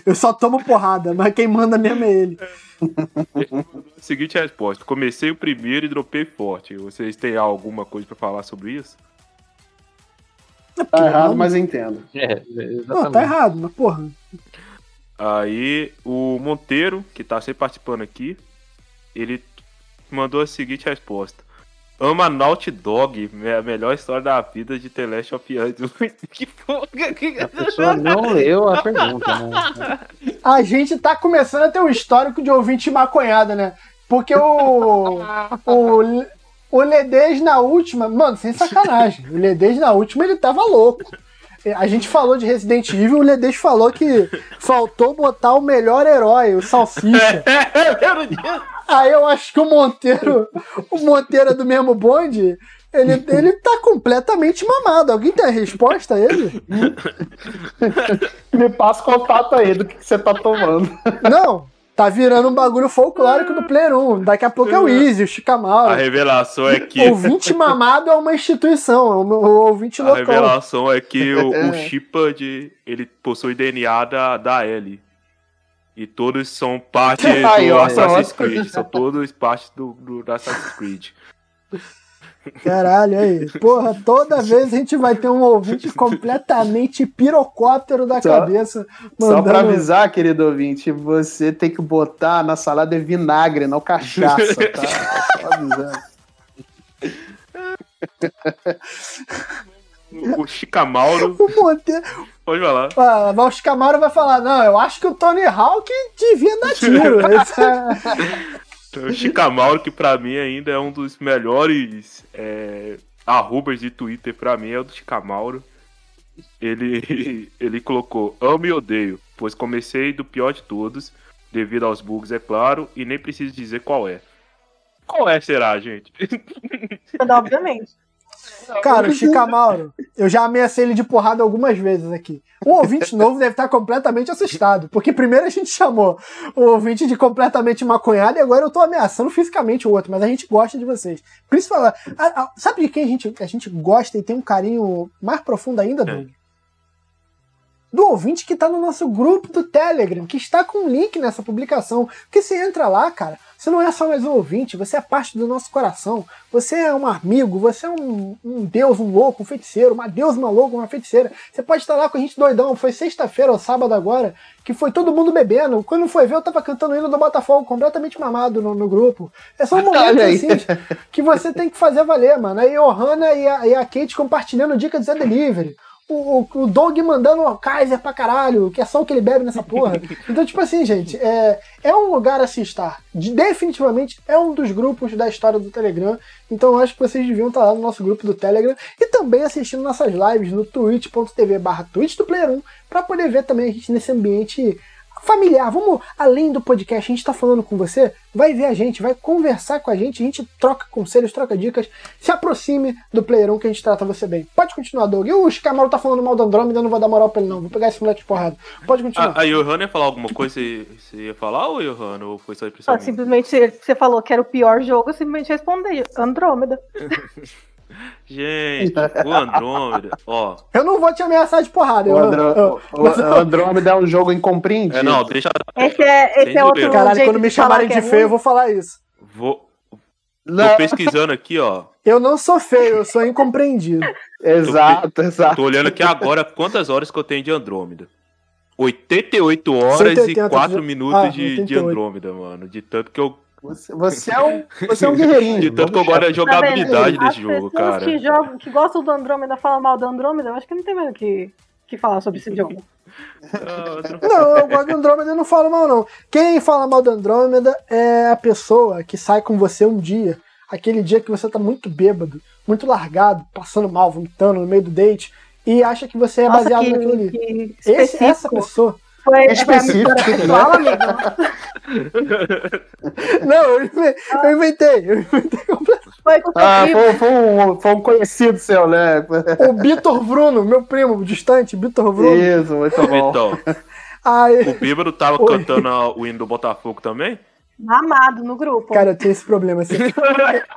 Eu só tomo porrada, mas quem manda mesmo é ele. <laughs> Seguinte resposta. Comecei o primeiro e dropei forte. Vocês têm alguma coisa pra falar sobre isso? Tá errado, mas eu entendo. É, Não, exatamente. tá errado, mas porra. Aí o Monteiro, que tá sempre participando aqui, ele mandou a seguinte resposta. Ama Naughty Dog, me- a melhor história da vida de The Last of Us. <laughs> que porra? Que... A pessoa não leu a pergunta, né? <laughs> A gente tá começando a ter um histórico de ouvinte maconhada, né? Porque o. O, o Ledez na última. Mano, sem sacanagem. O Ledez na última ele tava louco. A gente falou de Resident Evil, o Ledez falou que faltou botar o melhor herói, o Salsicha. <laughs> Aí eu acho que o Monteiro, o Monteiro é do mesmo bonde, ele, ele tá completamente mamado. Alguém tem a resposta a ele? Me passa o contato aí do que, que você tá tomando. Não, tá virando um bagulho folclórico do Player 1. Daqui a pouco é o Easy, o A Shikamaru. revelação é que. Ouvinte mamado é uma instituição, é um o ouvinte A local. revelação é que o, o <laughs> Shepard, ele possui DNA da, da Ellie. E todos são parte <laughs> do Assassin's. Creed. São todos parte do, do Assassin's Creed. <laughs> Caralho, aí. Porra, toda vez a gente vai ter um ouvinte completamente pirocóptero da Só- cabeça. Só pra mandando- avisar, querido ouvinte, você tem que botar na salada vinagre, não cachaça, tá? <laughs> Só avisando. O Shikamaru. O Monteiro. Pode falar. Ah, mas o Shikamaru vai falar: não, eu acho que o Tony Hawk devia dar tiro. <laughs> é- O Shikamaru, que pra mim ainda é um dos melhores é, arrobas de Twitter pra mim é o do Chicamauro. Ele, <laughs> ele colocou amo e odeio, pois comecei do pior de todos, devido aos bugs, é claro, e nem preciso dizer qual é. Qual é, será, gente? Obviamente. Cara, o Chicamauro, eu já ameacei ele de porrada algumas vezes aqui. O ouvinte <laughs> novo deve estar completamente assustado, porque primeiro a gente chamou o ouvinte de completamente maconhado e agora eu tô ameaçando fisicamente o outro, mas a gente gosta de vocês. Principalmente, a- a- sabe de quem a gente, a gente gosta e tem um carinho mais profundo ainda, Doug? Do ouvinte que tá no nosso grupo do Telegram, que está com um link nessa publicação. Porque você entra lá, cara, você não é só mais um ouvinte, você é parte do nosso coração. Você é um amigo, você é um, um deus, um louco, um feiticeiro, uma deusa, uma louca, uma feiticeira. Você pode estar lá com a gente doidão. Foi sexta-feira ou sábado agora, que foi todo mundo bebendo. Quando foi ver, eu tava cantando o hino do Botafogo, completamente mamado no, no grupo. É só um <laughs> momento aí. assim que você tem que fazer valer, mano. A Johanna e a, e a Kate compartilhando dica de Zé Delivery. O, o, Doug mandando o Kaiser pra caralho, que é só o que ele bebe nessa porra. <laughs> Então, tipo assim, gente, é, é um lugar a se estar. De- definitivamente é um dos grupos da história do Telegram. Então eu acho que vocês deviam estar lá no nosso grupo do Telegram e também assistindo nossas lives no twitch.tv barra Twitch do Player 1 pra poder ver também a gente nesse ambiente familiar. Vamos além do podcast, a gente tá falando com você, vai ver a gente, vai conversar com a gente, a gente troca conselhos, troca dicas, se aproxime do Player 1 que a gente trata você bem. Pode continuar, Doug. E o Shikamaru tá falando mal do Andrômeda, eu não vou dar moral pra ele não, vou pegar esse moleque de porrada. Pode continuar. A, a Johanna ia falar alguma coisa? Você, você ia falar, ou Johanna? Ou foi só impressão minha? simplesmente você falou que era o pior jogo, eu simplesmente respondi. Andrômeda. <laughs> Gente, <laughs> o Andrômeda, ó. Eu não vou te ameaçar de porrada. O, Eu, Andro... eu- o- o Andrômeda é um jogo incompreendido. É, não, deixa. Esse é, esse é outro. Caralho, quando me chamarem de é feio, eu vou falar isso. Vou. Não, Tô pesquisando aqui, ó. Eu não sou feio, eu sou incompreendido. <laughs> Exato, exato. Tô olhando aqui agora quantas horas que eu tenho de Andrômeda. 88 horas 180 e 4 de- minutos ah, de, de 88. Andrômeda, mano. De tanto que eu, Você, você é um, você é um <laughs> guerreirinho. de tanto que eu gosto da Tá jogabilidade As desse jogo, pessoas cara. Que, jogam, que gostam do Andrômeda falam mal do Andrômeda, eu acho que não tem mais o que, que falar sobre esse jogo. <laughs> Não, eu gosto do Andrômeda e não falo mal, não. Quem fala mal do Andrômeda é a pessoa que sai com você um dia, aquele dia que você tá muito bêbado, muito largado, passando mal, vomitando no meio do date, e acha que você é Nossa, baseado que, naquilo ali. que Esse, essa pessoa. Foi, Específico, foi a né? pessoal, amigo. Não, eu inve- eu inventei. Eu inventei completamente. Foi com o Ah, foi, foi um, foi um conhecido seu, né? O Vitor Bruno, meu primo distante, Vitor Bruno. Isso, muito bom. Então, Aí, o Bíbaro tava Oi. cantando o hino do Botafogo também? Mamado no grupo. Cara, eu tenho esse problema. assim.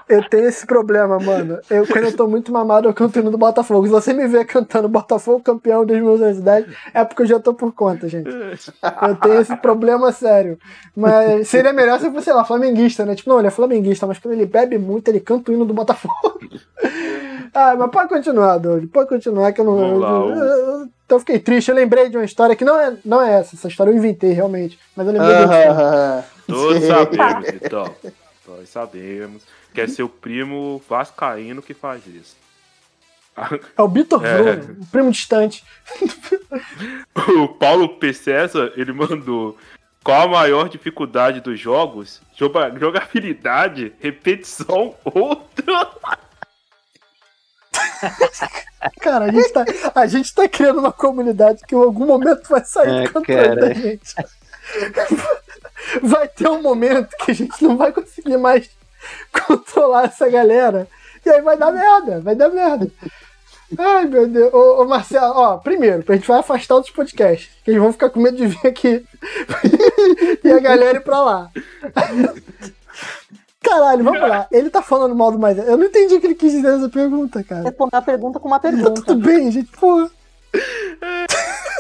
Eu tenho esse problema, mano. Eu, quando eu tô muito mamado, eu canto o hino do Botafogo. Se você me ver cantando Botafogo campeão 2010, é porque eu já tô por conta, gente. Eu tenho esse problema sério. Mas seria melhor se eu fosse, sei lá, flamenguista, né? Tipo, não, ele é flamenguista, mas quando ele bebe muito, ele canta o hino do Botafogo. <laughs> Ah, mas pode continuar, Doug. Pode continuar, que eu não. Vamos lá, eu- o- eu- então eu fiquei triste. Eu lembrei de uma história que não é, não é essa. Essa história eu inventei, realmente. Mas eu lembrei de outra história. Ah, Todos sim. sabemos, então. Nós sabemos que é seu primo vascaíno que faz isso. É o Vitor É. Bruno, um primo distante. <laughs> O Paulo P. César, ele mandou qual a maior dificuldade dos jogos? Joga- Jogabilidade, repetição, outra. <laughs> Cara, a gente, tá, a gente tá criando uma comunidade que em algum momento vai sair É, cantando da gente. <laughs> Vai ter um momento que a gente não vai conseguir mais <laughs> controlar essa galera. E aí vai dar merda, vai dar merda. Ai, meu Deus. Ô, ô, Marcelo, ó, primeiro, a gente vai afastar outros podcasts, que eles vão ficar com medo de vir aqui e a galera ir pra lá. Caralho, vamos lá. Ele tá falando mal do mais. Eu não entendi o que ele quis dizer nessa pergunta, cara. Responder a pergunta com uma Tá pergunta. tudo bem, gente, porra.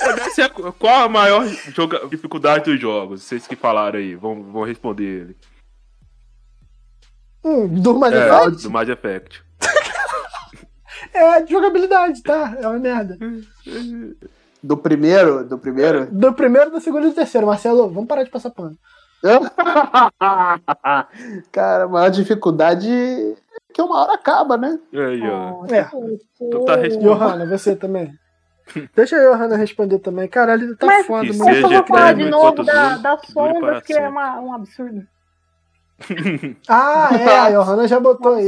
A- Qual a maior joga- dificuldade dos jogos? Vocês que falaram aí, vão, vão responder ele. Hum, do Mass É, Effect? do Mass Effect. <laughs> É, de jogabilidade, tá? É uma merda. Do primeiro, do primeiro. Do primeiro, do segundo e do terceiro. Marcelo, vamos parar de passar pano. <laughs> Cara, a maior dificuldade é que uma hora acaba, né? Aí, ó. Oh, É. gente. Tu tá respondendo. Johanna, você também. Deixa a Johanna responder também. Caralho, ele tá Mas- foda, mano. Mas eu vou falar de novo da, sombras, para que é uma, um absurdo. <laughs> Ah, é, a Johanna já botou aí.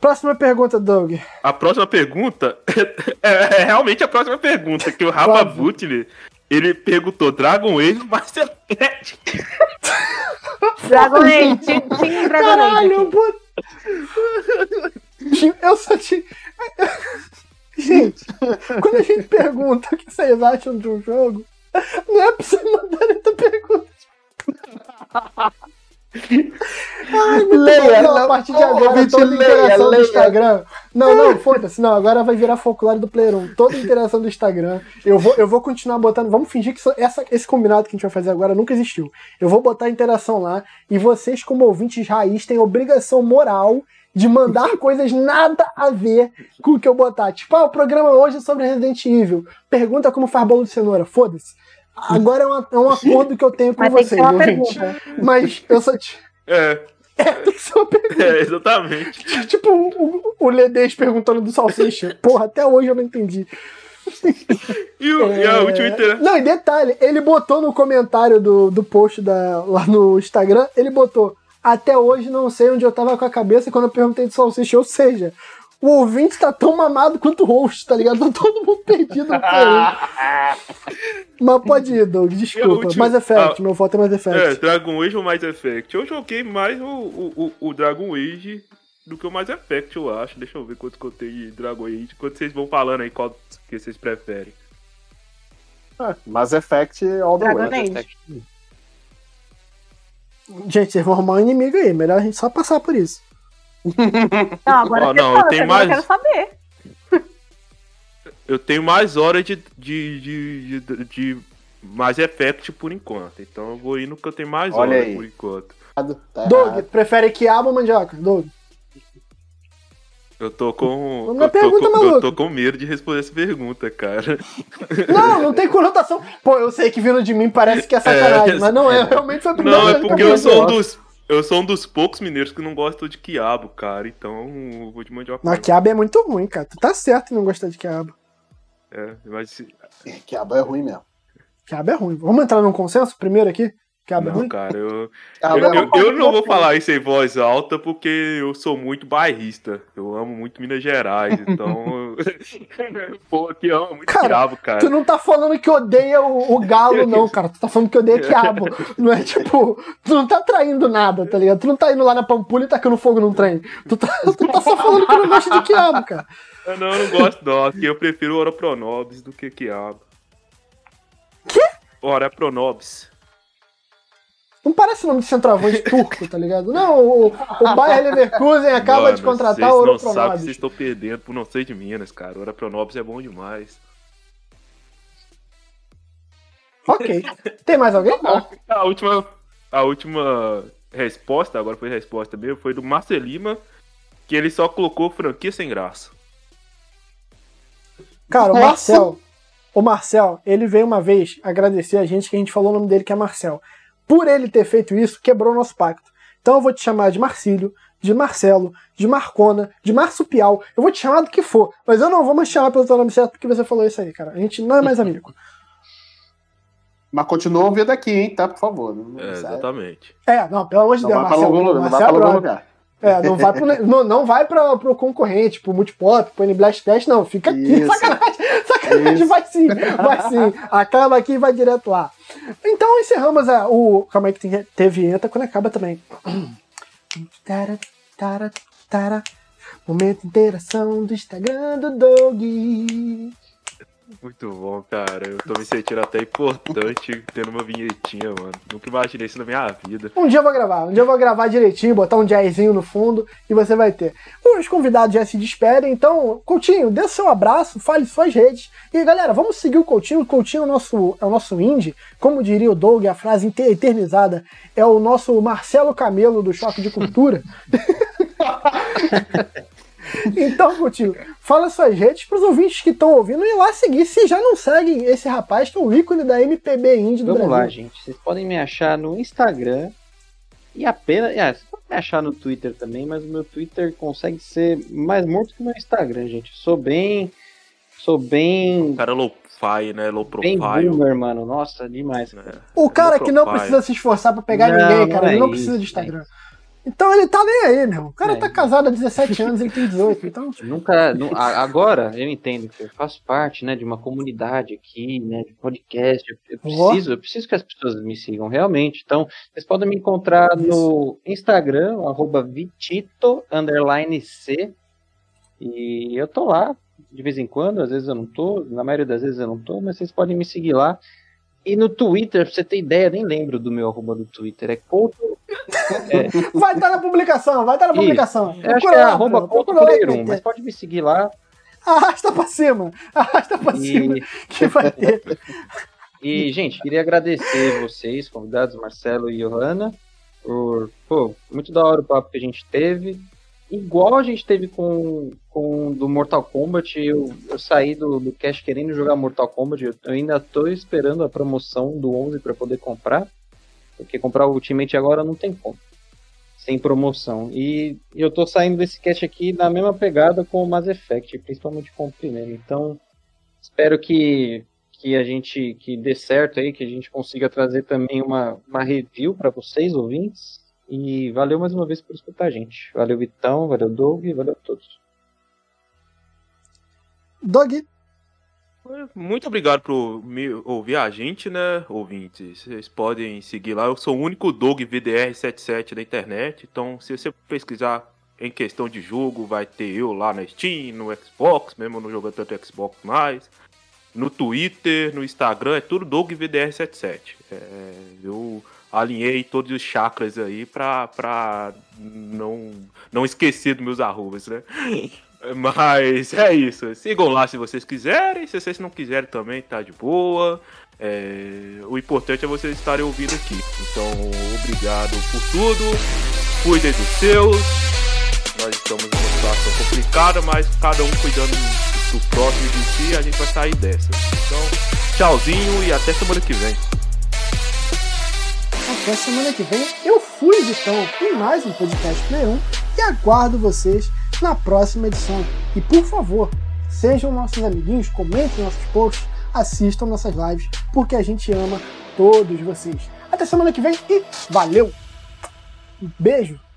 Próxima pergunta, Doug. A próxima pergunta <laughs> é, é realmente a próxima pergunta, que o Rafa. Butler, ele perguntou Dragon Age, mas é Dragon Age, <laughs> um Dragon Age Caralho, pô. Eu só tinha. Gente, quando a gente pergunta o que vocês acham de um jogo, não é pra você mandar essa pergunta. <laughs> Ai, Leia, não. a partir de agora, toda leia, interação do leia. Instagram. Não, não, <laughs> foda-se, não, agora vai virar folclore do Player 1. Toda interação do Instagram. Eu vou, eu vou continuar botando. Vamos fingir que essa- esse combinado que a gente vai fazer agora nunca existiu. Eu vou botar a interação lá e vocês, como ouvintes raiz, têm obrigação moral de mandar <laughs> coisas nada a ver com o que eu botar. Tipo, ah, o programa hoje é sobre Resident Evil. Pergunta como faz bolo de cenoura. Foda-se. Agora é, uma- é um acordo que eu tenho com Mas vocês, ouvinte. Mas eu só te. É, É, tem que ser uma pergunta. é, exatamente. Tipo o, o, o Ledez perguntando do Salsicha. Porra, até hoje eu não entendi. E, o- e a É, última interação. Não, e detalhe, ele botou no comentário do, do post da, lá no Instagram, ele botou. Até hoje não sei onde eu tava com a cabeça quando eu perguntei do Salsicha. Ou seja, o ouvinte tá tão mamado quanto o host, tá ligado? Tá todo mundo perdido. <laughs> Mas pode ir, Doug, desculpa. última- Mass Effect, ah, meu voto é Mass É, Effect. Dragon Age ou Mass Effect? Eu joguei mais o, o, o- o Dragon Age do que o Mass Effect, eu acho. Deixa eu ver quanto que eu tenho de Dragon Age. Quando vocês vão falando aí, qual que vocês preferem. Mass Effect all the Dragon way. Age. Gente, vocês vão arrumar um inimigo aí. Melhor a gente só passar por isso. Não, <laughs> agora não, fala, eu tenho agora mais- eu quero saber. <laughs> Eu tenho mais horas de, de, de, de, de Mass Effect por enquanto. Então eu vou ir no que eu tenho mais Olha horas aí. por enquanto. Tá Doug, errado. prefere quiabo ou mandioca? Doug. Eu tô com. É Eu tô, pergunta, com maluco. eu tô com medo de responder essa pergunta, cara. <laughs> Não, não tem conotação. Pô, eu sei que vindo de mim parece que é sacanagem, É. mas não é. Realmente foi a primeira Não, é porque eu sou um dos. Eu sou um dos poucos mineiros que não gostam de quiabo, cara. Então eu vou de mandioca. Não, quiabo é muito ruim, cara. Tu tá certo em não gostar de quiabo. É, mas. Quiabo é ruim mesmo. Quiabo é ruim. Vamos entrar num consenso primeiro aqui? Não, cara, eu. Eu, eu, eu não vou falar isso em voz alta porque eu sou muito bairrista. Eu amo muito Minas Gerais, então. <laughs> Pô, aqui ama muito Cara, quiabo, cara. Tu não tá falando que odeia o, o galo, não, cara. Tu tá falando que odeia quiabo. <laughs> Não é tipo. Tu não tá traindo nada, tá ligado? Tu não tá indo lá na Pampulha e tacando fogo num trem. Tu tá, tu tá só falando que não gosta de quiabo, cara. Eu não, eu não gosto, não. Aqui eu prefiro Ora Pronobis do que quiabo. Quê? Ora Pronobis. Não parece nome de centroavante turco, tá ligado? Não, o, o <laughs> Bayer Leverkusen acaba Mano, de contratar vocês o não Ouro sabem que vocês Pronobis. estão perdendo por não ser de Minas, cara. Ora Pronobis é bom demais. Ok. Tem mais alguém? A última, a última resposta, agora foi resposta mesmo, foi do Marcel Lima, que ele só colocou franquia sem graça. Cara, o. Marcel. O Marcel, ele veio uma vez agradecer a gente que a gente falou o nome dele, que é Marcel. Por ele ter feito isso, quebrou o nosso pacto. Então eu vou te chamar de Marcílio, de Marcelo, de Marcona, de Marsupial. Eu vou te chamar do que for. Mas eu não vou mais te chamar pelo teu nome certo porque você falou isso aí, cara. A gente não é mais amigo. <laughs> Mas continua ouvindo aqui, hein, tá? Por favor. Não, É, exatamente. É, não, pelo amor de não Deus, vai pra Marcel. algum lugar. Não vai pra algum lugar. É, não vai pro, <laughs> não, não vai pra, pro concorrente, pro Multipop, pro Blast Test, não. Fica aqui. Isso. Sacanagem, <laughs> sacanagem, Isso. vai sim, vai sim. Acaba aqui e vai direto lá. Então encerramos a, o. Calma aí que tem, teve entra quando acaba também. <clears throat> Tara, tara, tara. Momento de interação do Instagram do Doug. Muito bom, cara. Eu tô me sentindo até importante tendo uma vinhetinha, mano. Nunca imaginei isso na minha vida. Um dia eu vou gravar, um dia eu vou gravar direitinho, botar um jazzinho no fundo e você vai ter. Os convidados já se despedem, então, Coutinho, dê seu abraço, fale suas redes. E galera, vamos seguir o Coutinho. O Coutinho é o nosso, é o nosso indie, como diria o Doug, a frase eternizada, é o nosso Marcelo Camelo do Choque de Cultura. <laughs> Então, Coutinho, fala suas redes para os ouvintes que estão ouvindo e lá seguir, se já não seguem esse rapaz que é o ícone da MPB Indie do Vamos Brasil. lá, gente. Vocês podem me achar no Instagram e apenas. É, vocês podem me achar no Twitter também, mas o meu Twitter consegue ser mais morto que o meu Instagram, gente. Sou bem. Sou bem. Cara low fi, né? Low Bem profile. boomer, mano. Nossa, demais. né? O cara que não precisa se esforçar pra pegar Não, ninguém, não cara. é ele não isso, precisa de Instagram. Então ele tá nem aí, meu. O cara É. tá casado há 17 anos, ele tem 18. Então, <laughs> Nunca. agora eu entendo que eu faço parte, né, de uma comunidade aqui, né, de podcast. Eu, preciso, eu preciso que as pessoas me sigam realmente. Então, vocês podem me encontrar no Instagram, arroba Vitito underline C. E eu tô lá de vez em quando, às vezes eu não tô, na maioria das vezes eu não tô, mas vocês podem me seguir lá. E no Twitter, pra você ter ideia, nem lembro do meu arroba do Twitter, é Couto. vai estar na publicação, vai estar na Isso. publicação. Eu acho que é arroba Couto procura lá que Player vai 1, ter. mas pode me seguir lá. Arrasta pra cima, arrasta pra cima E, que vai ter. e, gente, queria agradecer vocês, convidados, Marcelo e Johanna, por, pô, muito da hora o papo que a gente teve. Igual a gente teve com, com do Mortal Kombat, eu, eu saí do, do cash querendo jogar Mortal Kombat, eu, ainda tô esperando a promoção do 11 para poder comprar, porque comprar o Ultimate agora não tem como, sem promoção. E, e eu tô saindo desse cash aqui na mesma pegada com o Mass Effect, principalmente com o primeiro. Então, espero que, que a gente que dê certo aí, que a gente consiga trazer também uma, uma review para vocês, ouvintes. E valeu mais uma vez por escutar a gente. Valeu, Vitão, valeu, Doug, valeu a todos. Dog, Muito obrigado por me ouvir a gente, né, ouvintes. Vocês podem seguir lá. Eu sou o único Doug VDR77 da internet. Então, se você pesquisar em questão de jogo, vai ter eu lá na Steam, no Xbox, mesmo não jogando tanto Xbox mais. No Twitter, no Instagram, é tudo Doug VDR77. É, eu alinhei todos os chakras aí pra, pra não, não esquecer dos meus arrobas, né? <laughs> Mas é isso. Sigam lá se vocês quiserem. Se vocês não quiserem também, tá de boa. É, o importante é vocês estarem ouvindo aqui. Então, obrigado por tudo. Cuidem dos seus. Nós estamos numa situação complicada, mas cada um cuidando do próximo e de si, a gente vai sair dessa. Então, tchauzinho e até semana que vem. Até semana que vem eu fui Vitão em mais um podcast Play 1 e aguardo vocês na próxima edição. E por favor, sejam nossos amiguinhos, comentem nossos posts, assistam nossas lives, porque a gente ama todos vocês. Até semana que vem e valeu! Um beijo!